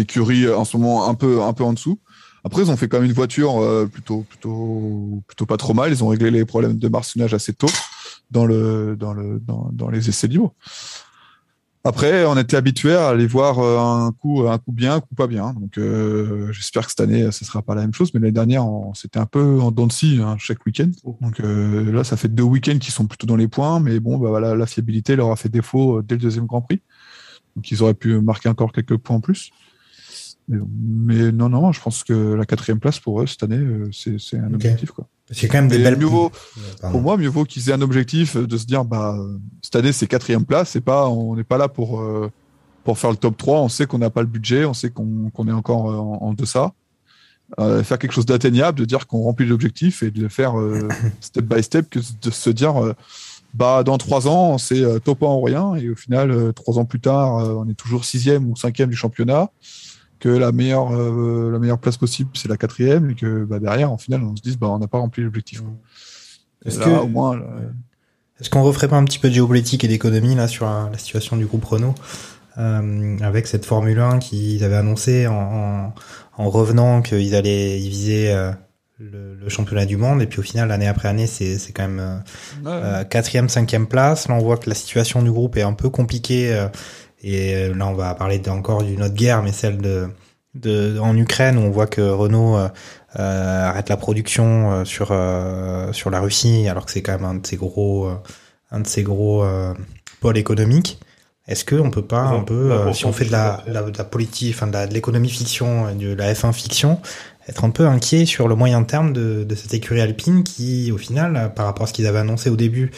écuries euh, en ce moment un peu un peu en dessous. Après, ils ont fait quand même une voiture euh, plutôt plutôt plutôt pas trop mal. Ils ont réglé les problèmes de marcinage assez tôt dans le dans le dans, dans les essais libres. Après, on était habitué à aller voir euh, un coup un coup bien, un coup pas bien. Donc, euh, j'espère que cette année, ce sera pas la même chose. Mais l'année dernière, c'était un peu en dents de scie hein, chaque week-end. Donc euh, là, ça fait deux week-ends qui sont plutôt dans les points. Mais bon, bah voilà, la fiabilité leur a fait défaut euh, dès le deuxième Grand Prix. Donc, ils auraient pu marquer encore quelques points en plus. Mais, mais non, non, je pense que la quatrième place pour eux cette année, euh, c'est un objectif. Quoi. C'est quand même des Mais belles. mieux vaut- pour moi, mieux vaut qu'ils aient un objectif de se dire, bah, cette année, c'est quatrième place. C'est pas, on n'est pas là pour, euh, pour faire le top 3. On sait qu'on n'a pas le budget. On sait qu'on est encore euh, en, en deçà. Euh, faire quelque chose d'atteignable, de dire qu'on remplit l'objectif et de le faire euh, step by step, que de se dire, euh, bah, dans trois ans, c'est euh, top 1 en rien. Et au final, euh, trois ans plus tard, on est toujours sixième ou cinquième du championnat. Que la meilleure, euh, la meilleure place possible, c'est la quatrième. Et que bah, derrière, en final, on se dise, bah, on n'a pas rempli l'objectif. Est-ce Là, que- au moins, là, Est-ce qu'on referait pas un petit peu de géopolitique et d'économie là sur euh, la situation du groupe Renault euh, avec cette Formule 1 qu'ils avaient annoncé en, en, en revenant qu'ils allaient y viser euh, le, le championnat du monde et puis au final année après année c'est c'est quand même euh, quatrième cinquième place là on voit que la situation du groupe est un peu compliquée euh, et euh, là on va parler encore d'une autre guerre mais celle de de, en Ukraine où on voit que Renault euh, euh, arrête la production euh, sur euh, sur la Russie alors que c'est quand même un de ses gros euh, un de ses gros euh, pôles économiques. Est-ce que on peut pas un peu euh, bon, si on fait de la, de la, de la politique, enfin de l'économie fiction, et de la F1 fiction, être un peu inquiet sur le moyen terme de, de cette écurie alpine qui, au final, par rapport à ce qu'ils avaient annoncé au début,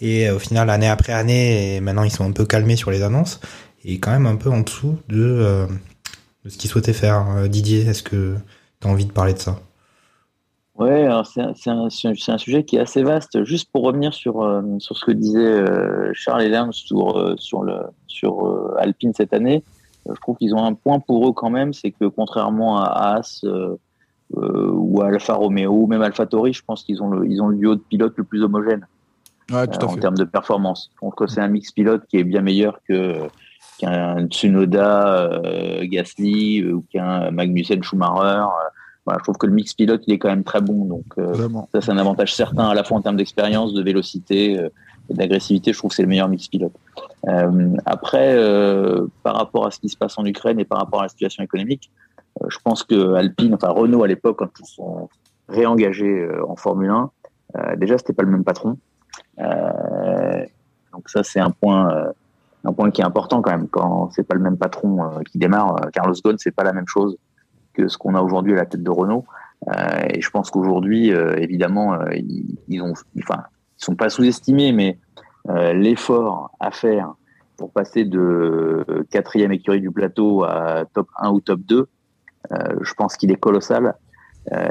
et au final année après année, et maintenant ils sont un peu calmés sur les annonces, et quand même un peu en dessous de, euh, de ce qu'ils souhaitaient faire. Euh, Didier, est-ce que tu as envie de parler de ça? Ouais, alors c'est un, c'est un, c'est un- sujet qui est assez vaste. Juste pour revenir sur, euh, sur ce que disait euh, Charles et Lerme sur, euh, sur, le, sur euh, Alpine cette année, euh, je trouve qu'ils ont un point pour eux quand même, c'est que contrairement à Haas euh, euh, ou à Alfa Romeo ou même Alfa Tauri, je pense qu'ils ont le, ils ont le duo de pilotes le plus homogène Ouais, tout euh, à en fait. termes de performance. Je trouve que c'est un mix pilote qui est bien meilleur que qu'un Tsunoda, euh, Gasly euh, ou qu'un Magnussen Schumacher. Euh, voilà, je trouve que le mix pilote il est quand même très bon. Donc euh, ça c'est un avantage certain à la fois en termes d'expérience, de vélocité euh, et d'agressivité. Je trouve que c'est le meilleur mix pilote. Euh, après, par rapport à ce qui se passe en Ukraine et par rapport à la situation économique, je pense que Alpine, enfin Renault à l'époque quand ils sont réengagés en Formule 1, euh, déjà c'était pas le même patron. Donc ça c'est un point, un point qui est important quand même. Quand c'est pas le même patron euh, qui démarre, euh, Carlos Ghosn c'est pas la même chose que ce qu'on a aujourd'hui à la tête de Renault. Euh, et je pense qu'aujourd'hui, euh, évidemment, euh, ils, ils ont, enfin, ils sont pas sous-estimés, mais l'effort à faire pour passer de quatrième écurie du plateau à top 1 ou top 2, euh, je pense qu'il est colossal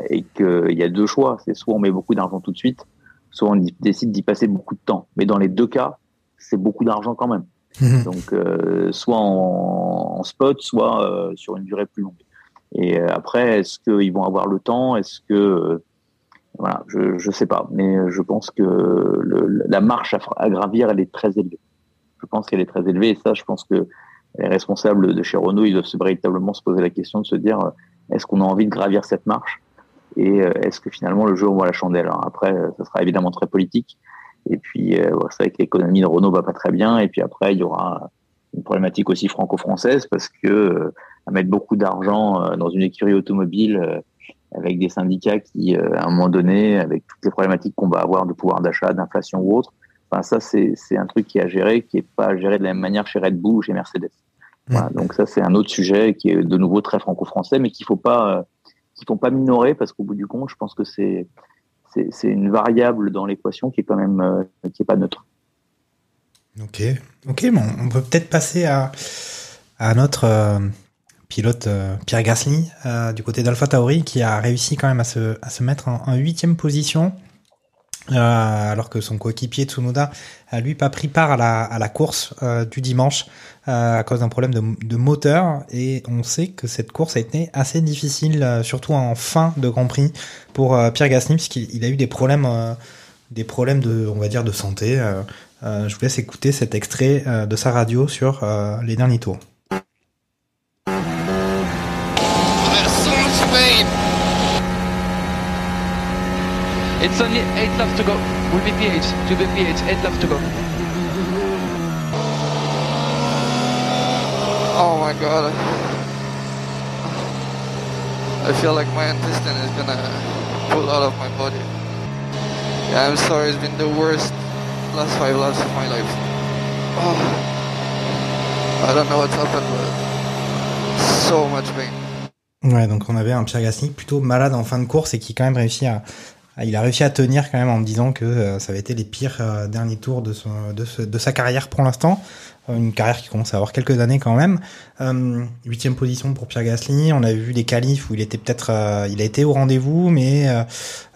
et qu'il y a deux choix. C'est soit on met beaucoup d'argent tout de suite, soit on décide d'y passer beaucoup de temps. Mais dans les deux cas, c'est beaucoup d'argent quand même. Donc, euh, soit en, spot, soit euh, sur une durée plus longue. Et euh, après, est-ce qu'ils vont avoir le temps? Est-ce que euh, voilà, je je sais pas, mais je pense que le, la marche à, à gravir, elle est très élevée. Je pense qu'elle est très élevée, et ça, je pense que les responsables de chez Renault, ils doivent se véritablement se poser la question de se dire euh, est-ce qu'on a envie de gravir cette marche? Et euh, est-ce que finalement le jeu envoie la chandelle? Après, ça sera évidemment très politique. Et puis, euh, c'est vrai que l'économie de Renault va pas très bien. Et puis après, il y aura une problématique aussi franco-française parce que euh, à mettre beaucoup d'argent euh, dans une écurie automobile avec des syndicats qui, à un moment donné, avec toutes les problématiques qu'on va avoir de pouvoir d'achat, d'inflation ou autre, enfin ça c'est un truc qui est à gérer, qui est pas géré de la même manière chez Red Bull ou chez Mercedes. Voilà, donc ça c'est un autre sujet qui est de nouveau très franco-français, mais qu'il faut pas qu'il faut pas minorer parce qu'au bout du compte, je pense que c'est c'est une variable dans l'équation qui est quand même euh, qui est pas neutre. Ok, ok, bon, on peut peut-être passer à, notre euh, pilote euh, Pierre Gasly du côté d'Alpha Tauri qui a réussi quand même à se, à se mettre en huitième position. Euh, alors que son coéquipier Tsunoda a lui pas pris part à la, course euh, du dimanche euh, à cause d'un problème de, moteur et on sait que cette course a été assez difficile surtout en fin de Grand Prix pour Pierre Gasly puisqu'il il a eu des problèmes des problèmes de on va dire de santé je vous laisse écouter cet extrait de sa radio sur les derniers tours. It's only 8 left to go. Will be P8. To be P8. 8 left to go. Oh my god. I feel like my intestine is gonna pull out of my body. Yeah, I'm sorry, it's been the worst last five laps of my life. Oh, I don't know what's happened, but so much pain. Ouais, donc on avait un Pierre Gasly plutôt malade en fin de course et qui quand même réussit à, il a réussi à tenir quand même en me disant que ça avait été les pires derniers tours de, son, de, sa carrière pour l'instant une carrière qui commence à avoir quelques années quand même. Euh, huitième position pour Pierre Gasly. On a vu des qualifs où il était peut-être, euh, il a été au rendez-vous, mais euh,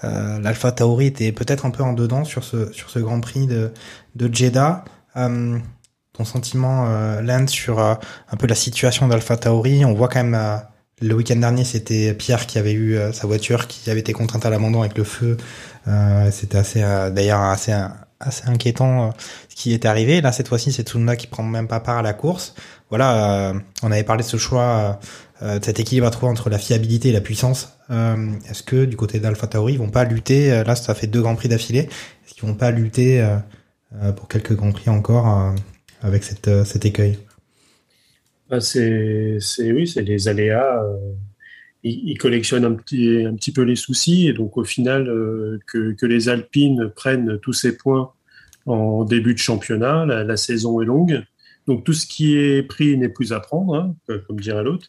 euh l'Alpha Tauri était peut-être un peu en dedans sur ce sur ce Grand Prix de de Jeddah. ton sentiment, Lance, sur un peu la situation d'Alpha Tauri. On voit quand même le week-end dernier, c'était Pierre qui avait eu sa voiture qui avait été contrainte à l'abandon avec le feu. c'était assez, d'ailleurs, assez assez inquiétant euh, ce qui est arrivé. Là, cette fois-ci, c'est Tsunoda qui prend même pas part à la course. Voilà, euh, on avait parlé de ce choix, euh, de cet équilibre à trouver entre la fiabilité et la puissance. Est-ce que du côté d'Alpha Tauri, ils vont pas lutter Là, ça fait deux grands prix d'affilée. Est-ce qu'ils vont pas lutter pour quelques grands prix encore avec cette, cet écueil? Bah, c'est, oui, c'est les aléas ils, collectionnent un petit, un petit peu les soucis et donc au final que, que, les Alpines prennent tous ces points en début de championnat, la, saison est longue. Donc tout ce qui est pris n'est plus à prendre, hein, comme dirait l'autre.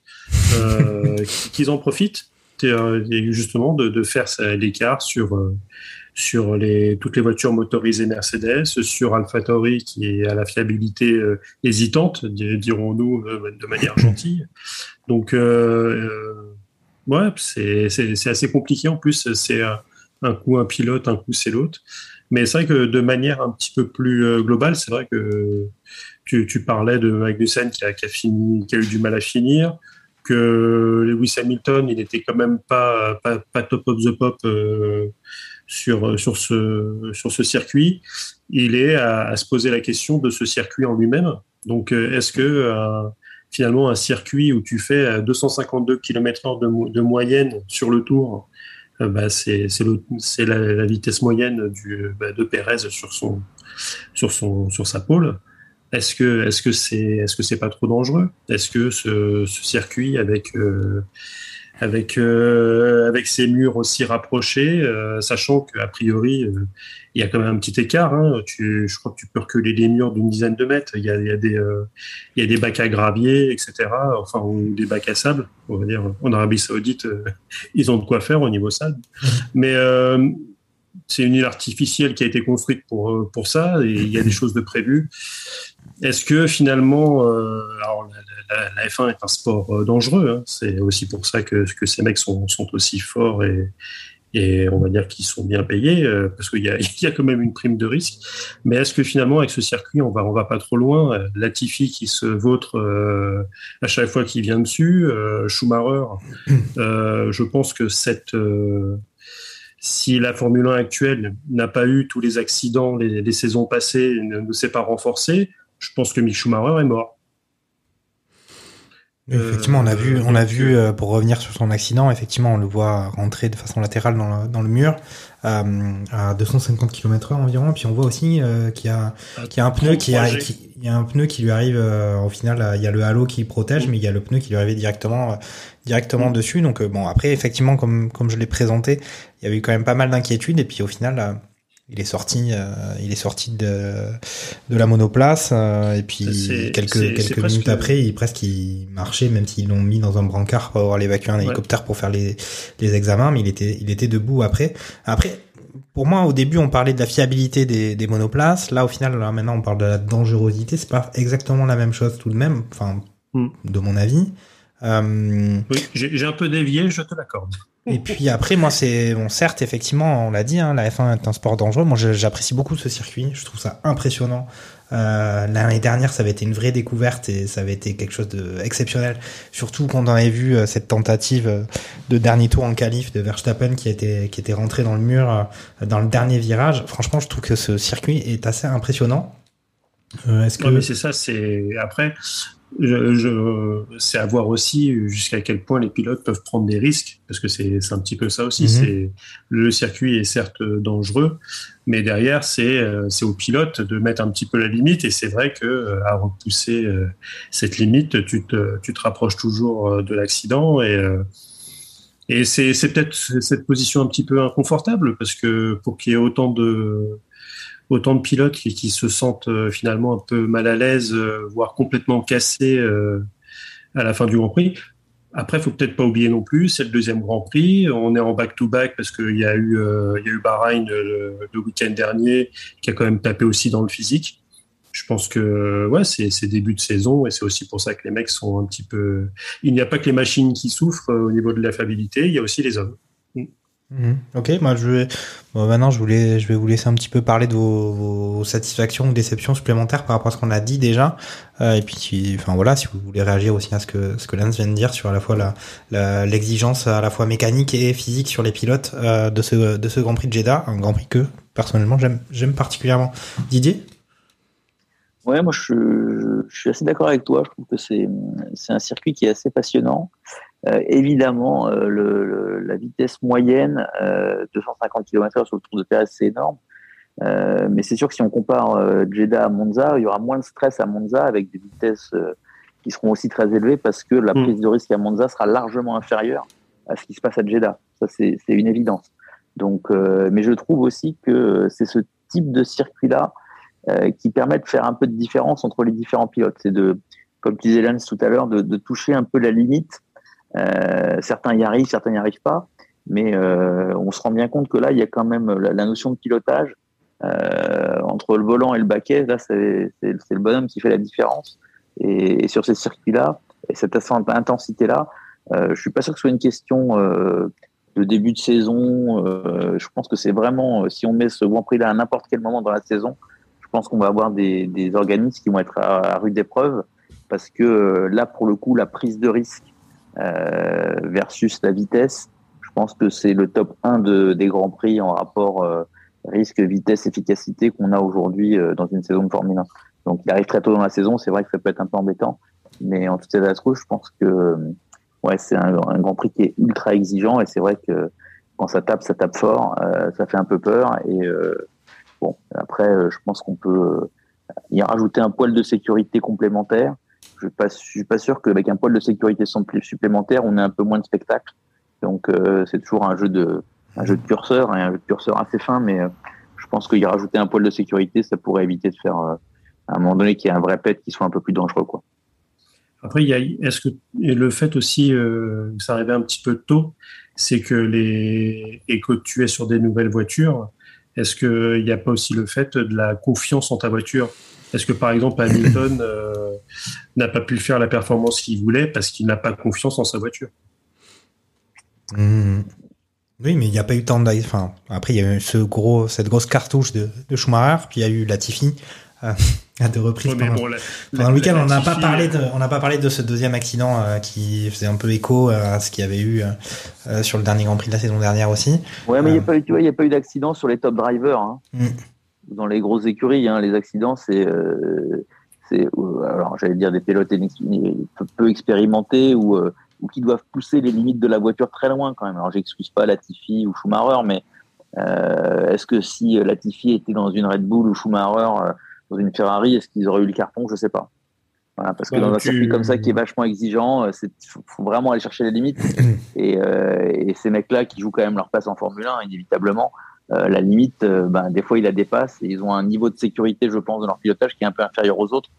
Euh, qu'ils en profitent justement de, faire l'écart sur euh, sur les, toutes les voitures motorisées Mercedes, sur AlphaTauri qui est à la fiabilité euh, hésitante, dirons-nous euh, de manière gentille. Donc ouais, c'est assez compliqué en plus. C'est un coup un pilote, un coup c'est l'autre. Mais c'est vrai que de manière un petit peu plus euh, globale, c'est vrai que tu, tu, parlais de Magnussen qui a, qui a, fini, qui a eu du mal à finir, que Lewis Hamilton, il n'était quand même pas, pas, pas, top of the pop euh, sur, sur, ce, sur ce circuit. Il est à, à, se poser la question de ce circuit en lui-même. Donc, euh, est-ce que euh, finalement un circuit où tu fais 252 km/h de, moyenne sur le tour, euh, bah, c'est la, la, vitesse moyenne du, bah, de Pérez sur son sur son sur sa pole. Est-ce que est-ce que c'est est-ce que c'est pas trop dangereux? Est-ce que ce, ce, circuit avec euh, avec euh, avec ces murs aussi rapprochés, euh, sachant qu'a priori euh, il y a quand même un petit écart. Hein. Tu, je crois que tu peux reculer les murs d'une dizaine de mètres. Il y a, y a des il y a des bacs à gravier, etc. Enfin ou des bacs à sable. On va dire en Arabie Saoudite, ils ont de quoi faire au niveau sable. Mmh. Mais c'est une île artificielle qui a été construite pour pour ça et il y a des choses de prévues. Est-ce que finalement, alors, la, F1 est un sport euh, dangereux. Hein. C'est aussi pour ça que, que ces mecs sont, sont aussi forts et, et on va dire qu'ils sont bien payés euh, parce qu'il y a, il y a quand même une prime de risque. Mais est-ce que finalement avec ce circuit on va on va pas trop loin Latifi qui se vautre euh, à chaque fois qu'il vient dessus, euh, Schumacher. Euh, je pense que cette si la Formule 1 actuelle n'a pas eu tous les accidents les, les saisons passées, ne, ne s'est pas renforcée, je pense que Mick Schumacher est mort. Effectivement, on a vu, on a vu euh, pour revenir sur son accident, effectivement, on le voit rentrer de façon latérale dans le, dans le mur euh, à 250 km/h environ. Et puis on voit aussi euh, qu'il y a, qu'il y a un pneu qui, a, qui, il y a un pneu qui lui arrive. au final, il y a le halo qui protège, mais il y a le pneu qui lui arrive directement, directement dessus. Donc bon, après, effectivement, comme comme je l'ai présenté, il y avait eu quand même pas mal d'inquiétudes. Et puis au final il est sorti, euh, il est sorti de, de la monoplace euh, et puis quelques quelques minutes après, il presque il marchait même s'ils l'ont mis dans un brancard pour avoir l'évacuer un hélicoptère pour faire les les examens, mais il était il était debout après. Après, pour moi, au début, on parlait de la fiabilité des, des monoplaces. Là, au final, là, maintenant, on parle de la dangerosité. C'est pas exactement la même chose tout de même. Enfin, hmm. de mon avis. Euh... Oui, j'ai un peu dévié, je te l'accorde. Et puis après, moi, c'est bon, certes, effectivement, on l'a dit, hein, la F1 est un sport dangereux. Moi, j'apprécie beaucoup ce circuit. Je trouve ça impressionnant. Euh, L'année dernière, ça avait été une vraie découverte et ça avait été quelque chose d'exceptionnel. Surtout quand on avait vu euh, cette tentative euh, de dernier tour en qualif de Verstappen qui était qui était rentré dans le mur euh, dans le dernier virage. Franchement, je trouve que ce circuit est assez impressionnant. Euh, Est-ce que mais c'est ça, c'est après je, je, c'est à voir aussi jusqu'à quel point les pilotes peuvent prendre des risques, parce que c'est un petit peu ça aussi. -hmm. C'est le circuit est certes dangereux, mais derrière c'est euh, c'est au pilote de mettre un petit peu la limite. Et c'est vrai que euh, à repousser euh, cette limite, tu te tu te rapproches toujours de l'accident et et c'est c'est peut-être cette position un petit peu inconfortable parce que pour qu'il y ait autant de autant de pilotes qui, se sentent euh, finalement un peu mal à l'aise, euh, voire complètement cassés euh, à la fin du Grand Prix. Après, faut peut-être pas oublier non plus, c'est le deuxième Grand Prix. On est en back-to-back parce qu'il y a eu, y a eu Bahreïn le, week-end dernier, qui a quand même tapé aussi dans le physique. Je pense que ouais, c'est début de saison et c'est aussi pour ça que les mecs sont un petit peu. Il n'y a pas que les machines qui souffrent au niveau de l'affabilité, il y a aussi les hommes. Mhm. Ok, vais bon, maintenant je voulais je vais vous laisser un petit peu parler de vos, satisfactions ou déceptions supplémentaires par rapport à ce qu'on a dit déjà Euh, et puis si- enfin voilà si vous voulez réagir aussi à ce que ce que Lance vient de dire sur à la fois la l'exigence à la fois mécanique et physique sur les pilotes euh, de ce de ce Grand Prix de Jeddah un Grand Prix que personnellement j'aime particulièrement Didier? Ouais, moi je, je suis assez d'accord avec toi. Je trouve que c'est un circuit qui est assez passionnant. Euh, évidemment, euh, le, le- la vitesse moyenne, euh, 250 km/h sur le Tour de Pérez, c'est énorme. Euh, mais c'est sûr que si on compare euh, Jeddah à Monza, il y aura moins de stress à Monza avec des vitesses euh, qui seront aussi très élevées parce que la prise de risque à Monza sera largement inférieure à ce qui se passe à Jeddah. Ça, c'est une évidence. Donc, euh, mais je trouve aussi que c'est ce type de circuit-là euh, qui permet de faire un peu de différence entre les différents pilotes. C'est de, comme tu disais Lance tout à l'heure, de, de toucher un peu la limite. Euh, certains y arrivent, certains n'y arrivent pas, mais euh, on se rend bien compte que là, il y a quand même la, notion de pilotage euh, entre le volant et le baquet. Là, c'est le bonhomme qui fait la différence. Et, et sur ces circuits-là, et cette intensité-là, euh, je suis pas sûr que ce soit une question euh, de début de saison. Euh, je pense que c'est vraiment, si on met ce Grand Prix-là à n'importe quel moment dans la saison, je pense qu'on va avoir des, des organismes qui vont être à, à rude épreuve parce que là, pour le coup, la prise de risque versus la vitesse, je pense que c'est le top 1 de, des grands prix en rapport euh, risque, vitesse, efficacité qu'on a aujourd'hui euh, dans une saison de Formule 1. Donc, il arrive très tôt dans la saison, c'est vrai que ça peut être un peu embêtant, mais en tout état de cause, je pense que euh, ouais, c'est un, un grand prix qui est ultra exigeant et c'est vrai que quand ça tape, ça tape fort, euh, ça fait un peu peur et euh, Bon, après, euh, je pense qu'on peut euh, y rajouter un poil de sécurité complémentaire. Je ne suis pas sûr qu'avec un poil de sécurité suppl- supplémentaire, on ait un peu moins de spectacle. Donc, euh, c'est toujours un jeu de curseur, hein, un jeu de curseur assez fin, mais euh, je pense qu'il y rajouter un poil de sécurité, ça pourrait éviter de faire euh, à un moment donné qu'il y ait un vrai pet qui soit un peu plus dangereux, quoi. Après, est-ce que le fait aussi, ça arrivait un petit peu tôt, c'est que les et que tu es sur des nouvelles voitures. Est-ce qu'il n'y a pas aussi le fait de la confiance en ta voiture? Est-ce que par exemple Hamilton euh, n'a pas pu faire la performance qu'il voulait parce qu'il n'a pas confiance en sa voiture Mhm. Oui, mais il n'y a pas eu tant de. Enfin, après, il y a eu ce gros, cette grosse cartouche de, de Schumacher, puis il y a eu Latifi euh, à deux reprises. Ouais, pendant, bon, la- pendant la- le week-end, on n'a pas parlé de, on n'a pas parlé de ce deuxième accident euh, qui faisait un peu écho à ce qu'il y avait eu euh, euh, sur le dernier Grand Prix de la saison dernière aussi. Ouais, mais il n'y Euh, a pas eu, tu vois, il y a pas eu d'accident sur les top drivers. Hein. Mm. Dans les grosses écuries, hein, les accidents, c'est, euh, c'est, alors j'allais dire des pilotes peu, expérimentés ou, euh, ou qui doivent pousser les limites de la voiture très loin quand même. Alors j'excuse pas Latifi ou Schumacher, mais euh, est-ce que si Latifi était dans une Red Bull ou Schumacher euh, dans une Ferrari, est-ce qu'ils auraient eu le carton? Je sais pas. Voilà, parce que dans un tu- circuit comme ça qui est vachement exigeant, c'est faut, faut vraiment aller chercher les limites. et, et ces mecs-là qui jouent quand même leur place en Formule 1, inévitablement, euh, la limite, euh, ben, des fois ils la dépassent et ils ont un niveau de sécurité, je pense, dans leur pilotage qui est un peu inférieur aux autres,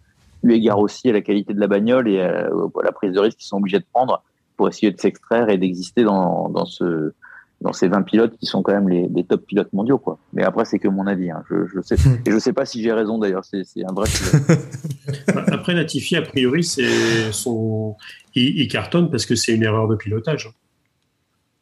eu égard aussi à la qualité de la bagnole et à, à la prise de risque qu'ils sont obligés de prendre pour essayer de s'extraire et d'exister dans, dans ce dans ces 20 pilotes qui sont quand même les, les top pilotes mondiaux quoi. Mais après c'est que mon avis hein. je, je sais et je sais pas si j'ai raison d'ailleurs c'est c'est un vrai sujet. Après, Latifi, a priori, c'est son, il, il cartonne parce que c'est une erreur de pilotage.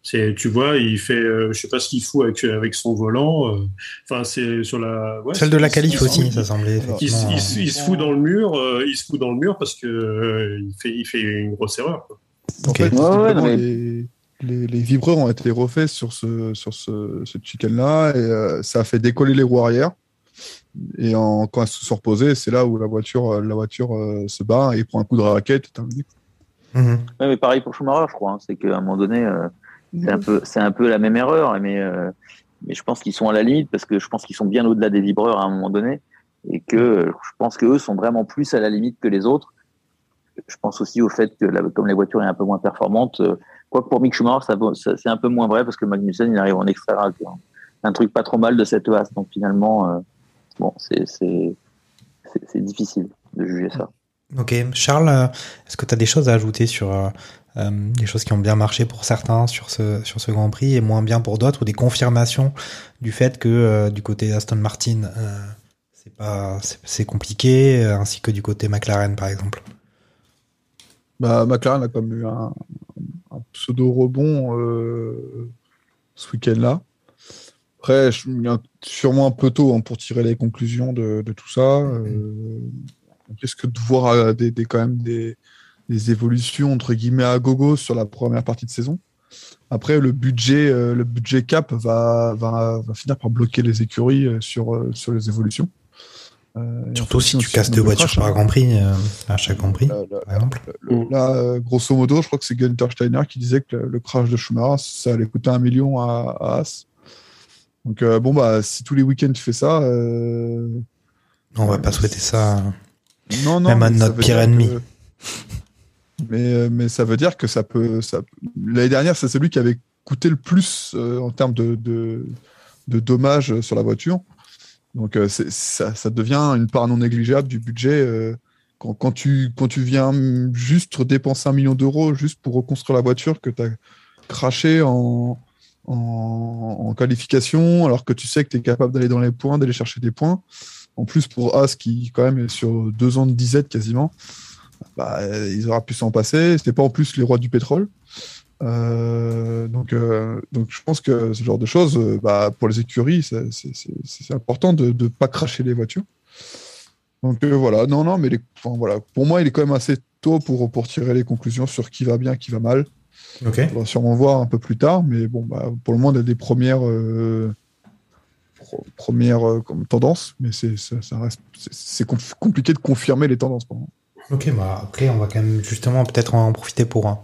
C'est, tu vois, il fait, euh, je sais pas ce qu'il fout avec, avec son volant. euh, Enfin, c'est sur la. ouais, Celle de la il- aussi, il- ça semblait Il, se- il se- il se fout dans le mur, euh, il se fout dans le mur parce que euh, il fait, il fait une grosse erreur. quoi. En fait, Ouais, ouais, visiblement, non, mais- les, les, les vibreurs ont été refaits sur ce, sur ce, ce chicken-là et euh, ça a fait décoller les roues arrière. Et en, quand elles se sont reposées, c'est là où la voiture, euh, la voiture euh, se bat et prend un coup de raquette. et. Ouais, mais pareil pour Schumacher, je crois. hein. C'est qu'à un moment donné, euh, c'est un peu, c'est un peu la même erreur, mais euh, mais je pense qu'ils sont à la limite parce que je pense qu'ils sont bien au-delà des vibreurs à un moment donné et que euh, je pense que eux sont vraiment plus à la limite que les autres. Je pense aussi au fait que la- comme la voiture est un peu moins performante, euh, quoi que pour Mick Schumacher, ça, vaut- ça- c'est un peu moins vrai parce que Magnussen il arrive en extraire un, un truc pas trop mal de cette EAS. Donc finalement, euh, bon, c'est c'est difficile de juger ça. Ok, Charles, est-ce que tu as des choses à ajouter sur euh, des choses qui ont bien marché pour certains sur ce sur ce Grand Prix et moins bien pour d'autres, ou des confirmations du fait que euh, du côté Aston Martin, euh, c'est pas c'est- compliqué, ainsi que du côté McLaren par exemple. Bah, McLaren a quand même eu un, pseudo rebond ce week-end-là. Après, sûrement un peu tôt hein, pour tirer les conclusions de, de tout ça. On risque de voir des- quand même des, des évolutions entre guillemets à gogo sur la première partie de saison. Après, le budget, euh, le budget cap va, va, va finir par bloquer les écuries euh, sur, euh, sur les évolutions. Euh, Surtout en si tu casses deux voitures par hein. Grand Prix, euh, à chaque Grand Prix, par exemple. Là, grosso modo, je crois que c'est Günther Steiner qui disait que le, le crash de Schumacher, ça allait coûter un million à, à Haas. Donc, euh, bon, bah, si tous les week-ends tu fais ça. euh, On va pas souhaiter ça. Non, non. Même à notre pire ennemi. que- Mais, euh, mais ça veut dire que ça peut. L'année dernière, c'est celui qui avait coûté le plus euh, en termes de, dommages sur la voiture. Donc, euh, ça, devient une part non négligeable du budget. euh, quand, tu, viens juste dépenser un million d'euros juste pour reconstruire la voiture que tu as craché en, en, en qualification, alors que tu sais que tu es capable d'aller dans les points, d'aller chercher des points. En plus, pour As, qui quand même est sur deux ans de disette quasiment, bah, euh, ils auraient pu s'en passer. C'était pas en plus les rois du pétrole. Euh, donc, euh, donc, je pense que ce genre de choses, euh, bah, pour les écuries, c'est- important de ne pas cracher les voitures. Donc voilà, non, non, mais les- enfin, voilà. pour moi, il est quand même assez tôt pour, pour tirer les conclusions sur qui va bien, qui va mal. Ok. On va sûrement voir un peu plus tard, mais bon, bah, pour le moment, on a des premières, pro- premières comme tendances, mais c'est ça, ça compliqué de confirmer les tendances. Ok, bah après, on va quand même justement peut-être en profiter pour hein,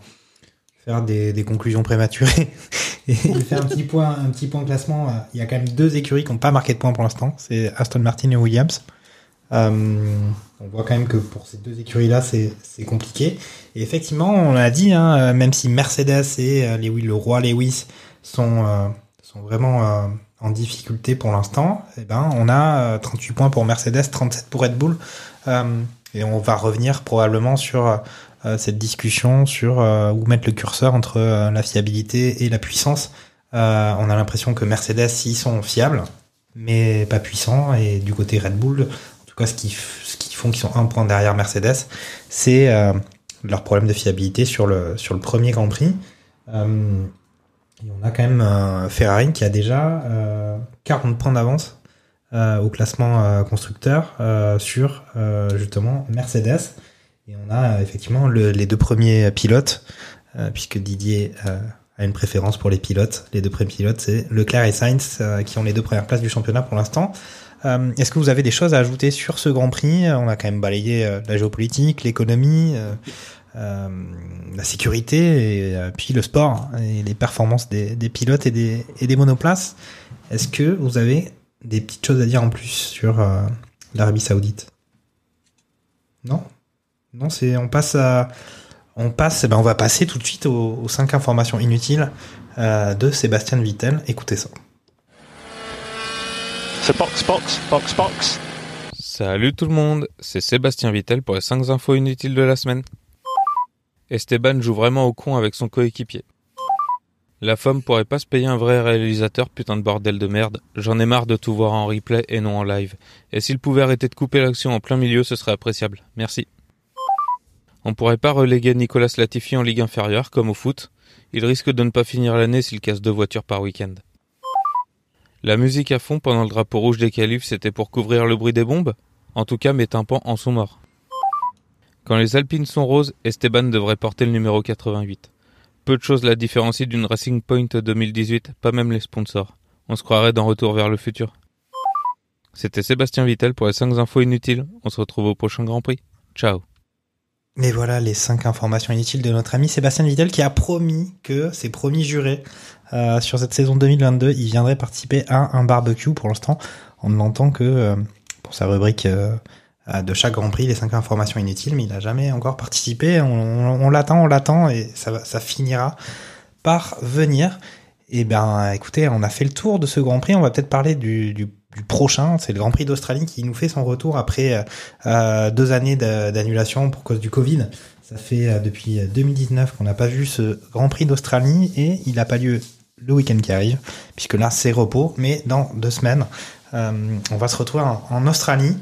faire des, des conclusions prématurées et faire un petit point, un petit point classement. Il y a quand même deux écuries qui n'ont pas marqué de points pour l'instant. C'est Aston Martin et Williams. Euh, on voit quand même que pour ces deux écuries-là, c'est compliqué. Et effectivement, on l'a dit, hein, même si Mercedes et euh, les, le roi Lewis sont, euh, sont vraiment euh, en difficulté pour l'instant, eh ben, on a euh, 38 points pour Mercedes, 37 pour Red Bull. Et on va revenir probablement sur euh, cette discussion sur euh, où mettre le curseur entre euh, la fiabilité et la puissance. On a l'impression que Mercedes, ils sont fiables, mais pas puissants. Et du côté Red Bull, en tout cas, ce qui, ce font qu'ils sont un point derrière Mercedes, c'est leur problème de fiabilité sur le, sur le premier Grand Prix. Et on a quand même Ferrari qui a déjà euh, 40 points d'avance euh, au classement euh, constructeur euh, sur justement Mercedes. Et on a effectivement le- les deux premiers pilotes, puisque Didier a une préférence pour les pilotes. Les deux premiers pilotes, c'est Leclerc et Sainz, qui ont les deux premières places du championnat pour l'instant. Est-ce que vous avez des choses à ajouter sur ce Grand Prix? On a quand même balayé la géopolitique, l'économie, la sécurité, et puis le sport, hein, et les performances des, des pilotes et des, et des monoplaces. Est-ce que vous avez des petites choses à dire en plus sur euh, l'Arabie Saoudite Non? Non, c'est on passe à on passe, eh ben on va passer tout de suite aux, aux cinq informations inutiles euh, de Sébastien Vittel. Écoutez ça. C'est box, box, box, box. Salut tout le monde, c'est Sébastien Vittel pour les 5 infos inutiles de la semaine. Esteban joue vraiment au con avec son coéquipier. La femme pourrait pas se payer un vrai réalisateur, putain de bordel de merde. J'en ai marre de tout voir en replay et non en live. Et s'il pouvait arrêter de couper l'action en plein milieu, ce serait appréciable. Merci. On pourrait pas reléguer Nicolas Latifi en ligue inférieure, comme au foot. Il risque de ne pas finir l'année s'il casse deux voitures par week-end. La musique à fond pendant le drapeau rouge des qualifs, c'était pour couvrir le bruit des bombes? En tout cas, mes tympans en sont morts. Quand les Alpines sont roses, Esteban devrait porter le numéro 88. Peu de choses la différencient d'une Racing Point 2018, pas même les sponsors. On se croirait dans Retour vers le futur. C'était Sébastien Vittel pour les 5 infos inutiles. On se retrouve au prochain Grand Prix. Ciao. Et voilà les cinq informations inutiles de notre ami Sébastien Vittel qui a promis que, c'est promis juré, euh, sur cette saison 2022, il viendrait participer à un barbecue. Pour l'instant, on ne que euh, pour sa rubrique euh, de chaque Grand Prix, les cinq informations inutiles, mais il n'a jamais encore participé. On, l'attend, on l'attend, et ça, ça finira par venir. Et ben, écoutez, on a fait le tour de ce Grand Prix. On va peut-être parler du, du, prochain. C'est le Grand Prix d'Australie qui nous fait son retour après euh, euh, deux années d'a- d'annulation pour cause du Covid. Ça fait euh, depuis 2019 qu'on n'a pas vu ce Grand Prix d'Australie et il n'a pas lieu le week-end qui arrive, puisque là c'est repos, mais dans deux semaines, euh, on va se retrouver en Australie.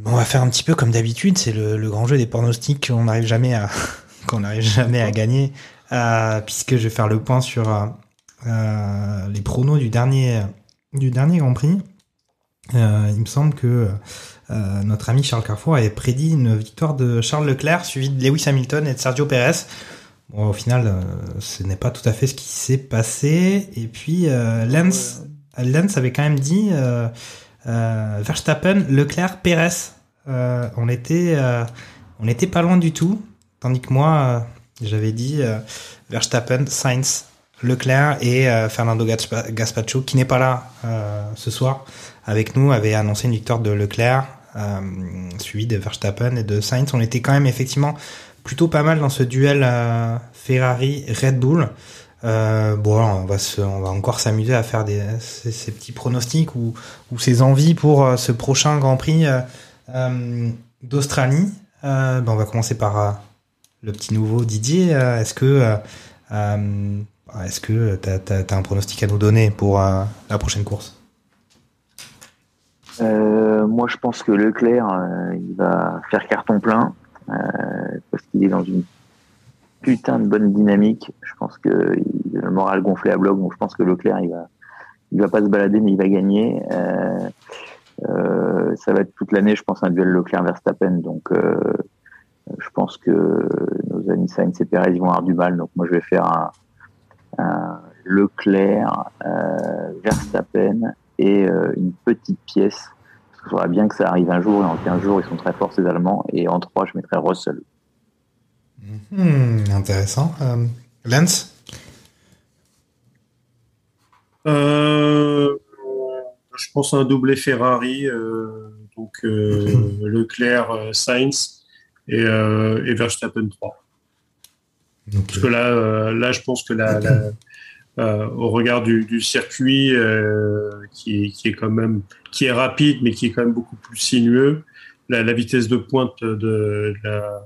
Et ben, on va faire un petit peu comme d'habitude, c'est le, le grand jeu des pronostics qu'on n'arrive jamais à qu'on n'arrive jamais à gagner, euh, puisque je vais faire le point sur euh, euh, les pronos du dernier du dernier Grand Prix. Euh, il me semble que notre ami Charles Carrefour avait prédit une victoire de Charles Leclerc suivi de Lewis Hamilton et de Sergio Perez. Bon, au final, ce n'est pas tout à fait ce qui s'est passé. Et puis, euh, Lance, Lance avait quand même dit Verstappen, Leclerc, Perez. Euh, on était, euh, on était pas loin du tout. Tandis que moi, euh, j'avais dit euh, Verstappen, Sainz, Leclerc et euh, Fernando Gaspa- Gaspacho, qui n'est pas là euh, ce soir avec nous, avait annoncé une victoire de Leclerc, euh, suivi de Verstappen et de Sainz. On était quand même effectivement plutôt pas mal dans ce duel euh, Ferrari-Red Bull. Euh, bon, on va encore s'amuser à faire des ces, petits pronostics ou, ces envies pour euh, ce prochain Grand Prix euh, d'Australie. Ben, on va commencer par le petit nouveau Didier. Est-ce que est-ce que t'as un pronostic à nous donner pour la prochaine course? Moi, je pense que Leclerc, il va faire carton plein parce qu'il est dans une putain de bonne dynamique. Je pense que le moral gonflé à bloc, donc je pense que Leclerc, il va, il va pas se balader, mais il va gagner. Euh, euh, ça va être toute l'année, je pense, un duel Leclerc-Verstappen. Donc, euh, je pense que nos amis Sainz et Perez vont avoir du mal. Donc, moi, je vais faire un, un Leclerc, euh, Verstappen et une petite pièce. Parce qu'il faudra bien que ça arrive un jour, et en 15 jours, ils sont très forts, ces Allemands. Et en 3, je mettrai Russell. Hmm, Intéressant. Euh, Lance Euh, je pense à un doublé Ferrari, euh, donc euh, Leclerc, Sainz et, et Verstappen 3. Parce que là, là, je pense que la, la- euh, au regard du, du circuit qui, est, qui est quand même qui est rapide, mais qui est quand même beaucoup plus sinueux, la, la vitesse de pointe de, de la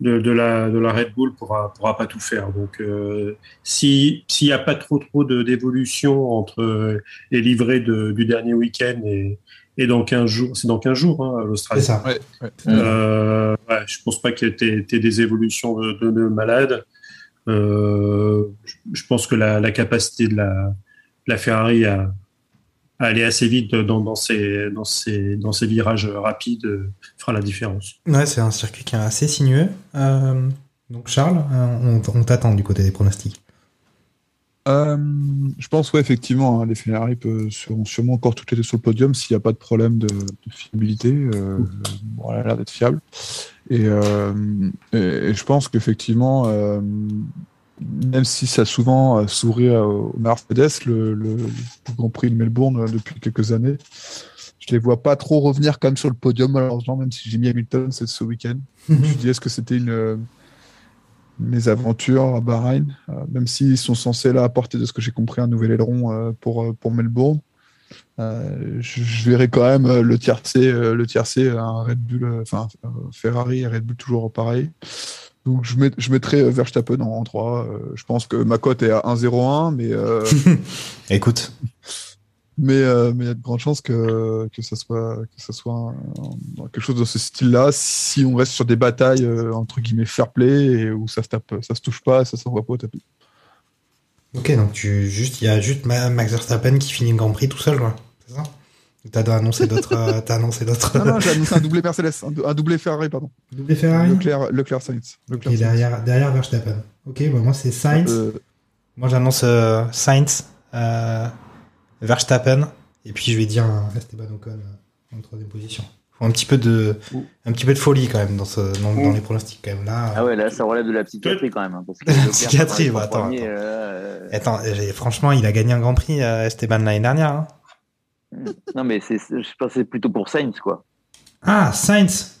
de, de la de la Red Bull pourra pourra pas tout faire. Donc, euh, si s'il n'y a pas trop trop de d'évolution entre euh, les livrets de, du dernier week-end et et dans 15 jours, c'est dans 15 jours, hein, l'Australie. C'est ça. Ouais, ouais. Euh, ouais, je pense pas qu'il y ait été des évolutions de, de, de malades. Euh, je, pense que la, la capacité de la, la Ferrari à, à aller assez vite dans, dans, ces, dans, ces, dans ces virages rapides fera la différence. Ouais, c'est un circuit qui est assez sinueux. Euh, donc Charles, euh, on, on t'attend du côté des pronostics. Euh, je pense, ouais, effectivement, hein, les Ferrari peuvent- seront sûrement encore toutes les deux sur le podium s'il n'y a pas de problème de, de fiabilité. Euh, bon, elle a l'air d'être fiable. Et, euh, et, et je pense qu'effectivement, euh, même si ça a souvent souri au Mercedes, le, le, le Grand Prix de Melbourne depuis quelques années, je les vois pas trop revenir même sur le podium, malheureusement, même si j'ai mis Hamilton ce week-end. Je me est-ce que c'était une, euh, mes aventures à Bahreïn, euh, même s'ils sont censés là apporter, de ce que j'ai compris, un nouvel aileron euh, pour, pour Melbourne. Je, je verrai quand même le tiercé, le tiercé, un Red Bull, enfin Ferrari et Red Bull toujours pareil. Donc je, met- je mettrai Verstappen en, en 3. euh, je pense que ma cote est à 1,01, mais Écoute, mais euh, mais il y a de grandes chances que, que ça soit que ça soit un- un- quelque chose de ce style-là si on reste sur des batailles euh, entre guillemets fair play et où ça se tape ça se touche pas ça s'envoie pas au tapis ok, donc tu juste, il y a juste Ma- Max Verstappen qui finit le Grand Prix tout seul, quoi. C'est ça? T'as annoncé d'autres, euh, t'as annoncé d'autres. non non j'ai annoncé un doublé Mercedes un, dou- un doublé Ferrari pardon Doublé Ferrari? Leclerc Leclerc Sainz Leclerc Sainz. derrière, derrière Verstappen. Ok, bah moi c'est Sainz. Euh, Moi j'annonce euh, Sainz, Verstappen, et puis je vais dire Esteban Ocon euh, en troisième position. Faut un petit peu de, un petit peu de folie quand même dans, ce, dans, dans les pronostics quand même là. Ah ouais, là, ça relève de la psychiatrie quand même. hein, parce que La psychiatrie, bah, attends, attends. euh, Attends, franchement, il a gagné un Grand Prix euh, Esteban l'année dernière. hein. Non, mais c'est, je pensais plutôt pour Sainz, quoi. Ah, Sainz.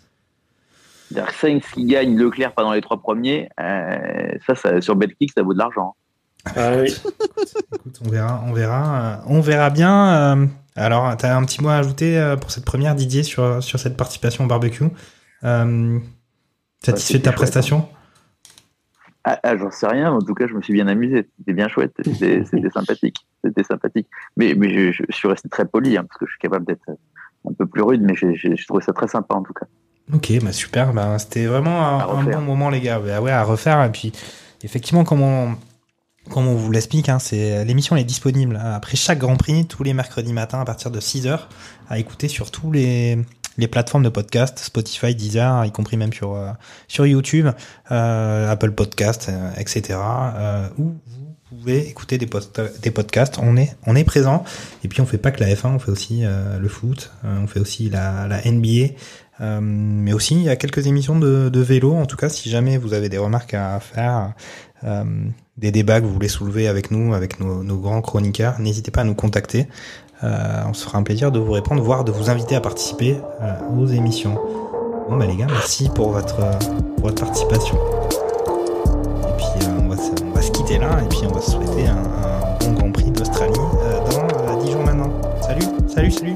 Sainz qui gagne Leclerc pendant les trois premiers, euh, ça, ça, sur Betclic, ça vaut de l'argent. Ah oui. Écoute, on verra, on verra, euh, on verra bien. euh, alors, t'as un petit mot à ajouter euh, pour cette première, Didier, sur, sur cette participation au barbecue? Euh, Satisfait de ta prestation? Ah, ah, J'en sais rien, mais en tout cas, je me suis bien amusé. C'était bien chouette, c'était sympathique. C'était sympathique. Mais, mais je, je, suis resté très poli, hein, parce que je suis capable d'être un peu plus rude, mais j'ai trouvé ça très sympa en tout cas. Ok, bah super. Bah, C'était vraiment un, un, bon moment, les gars. Bah ouais, à refaire. Et puis, effectivement, comme on, comme on vous l'explique, hein, c'est l'émission est disponible hein, après chaque Grand Prix, tous les mercredis matins à partir de 6 heures, à écouter sur tous les les plateformes de podcast, Spotify, Deezer, y compris même sur euh, sur YouTube, euh, Apple Podcast, euh, etc. Euh, où vous pouvez écouter des, des podcasts. On est on est présent. Et puis on fait pas que la F1, on fait aussi le foot, on fait aussi la, la NBA. Euh, mais aussi, il y a quelques émissions de, de, vélo. En tout cas, si jamais vous avez des remarques à faire, euh, des débats que vous voulez soulever avec nous, avec nos, grands chroniqueurs, n'hésitez pas à nous contacter. Euh, on se fera un plaisir de vous répondre, voire de vous inviter à participer euh, aux émissions. Bon bah les gars, merci pour votre, votre participation. Et puis euh, on, va, on va se quitter là, et puis on va se souhaiter un, un bon Grand Prix d'Australie dans 10 jours maintenant. Salut, salut, salut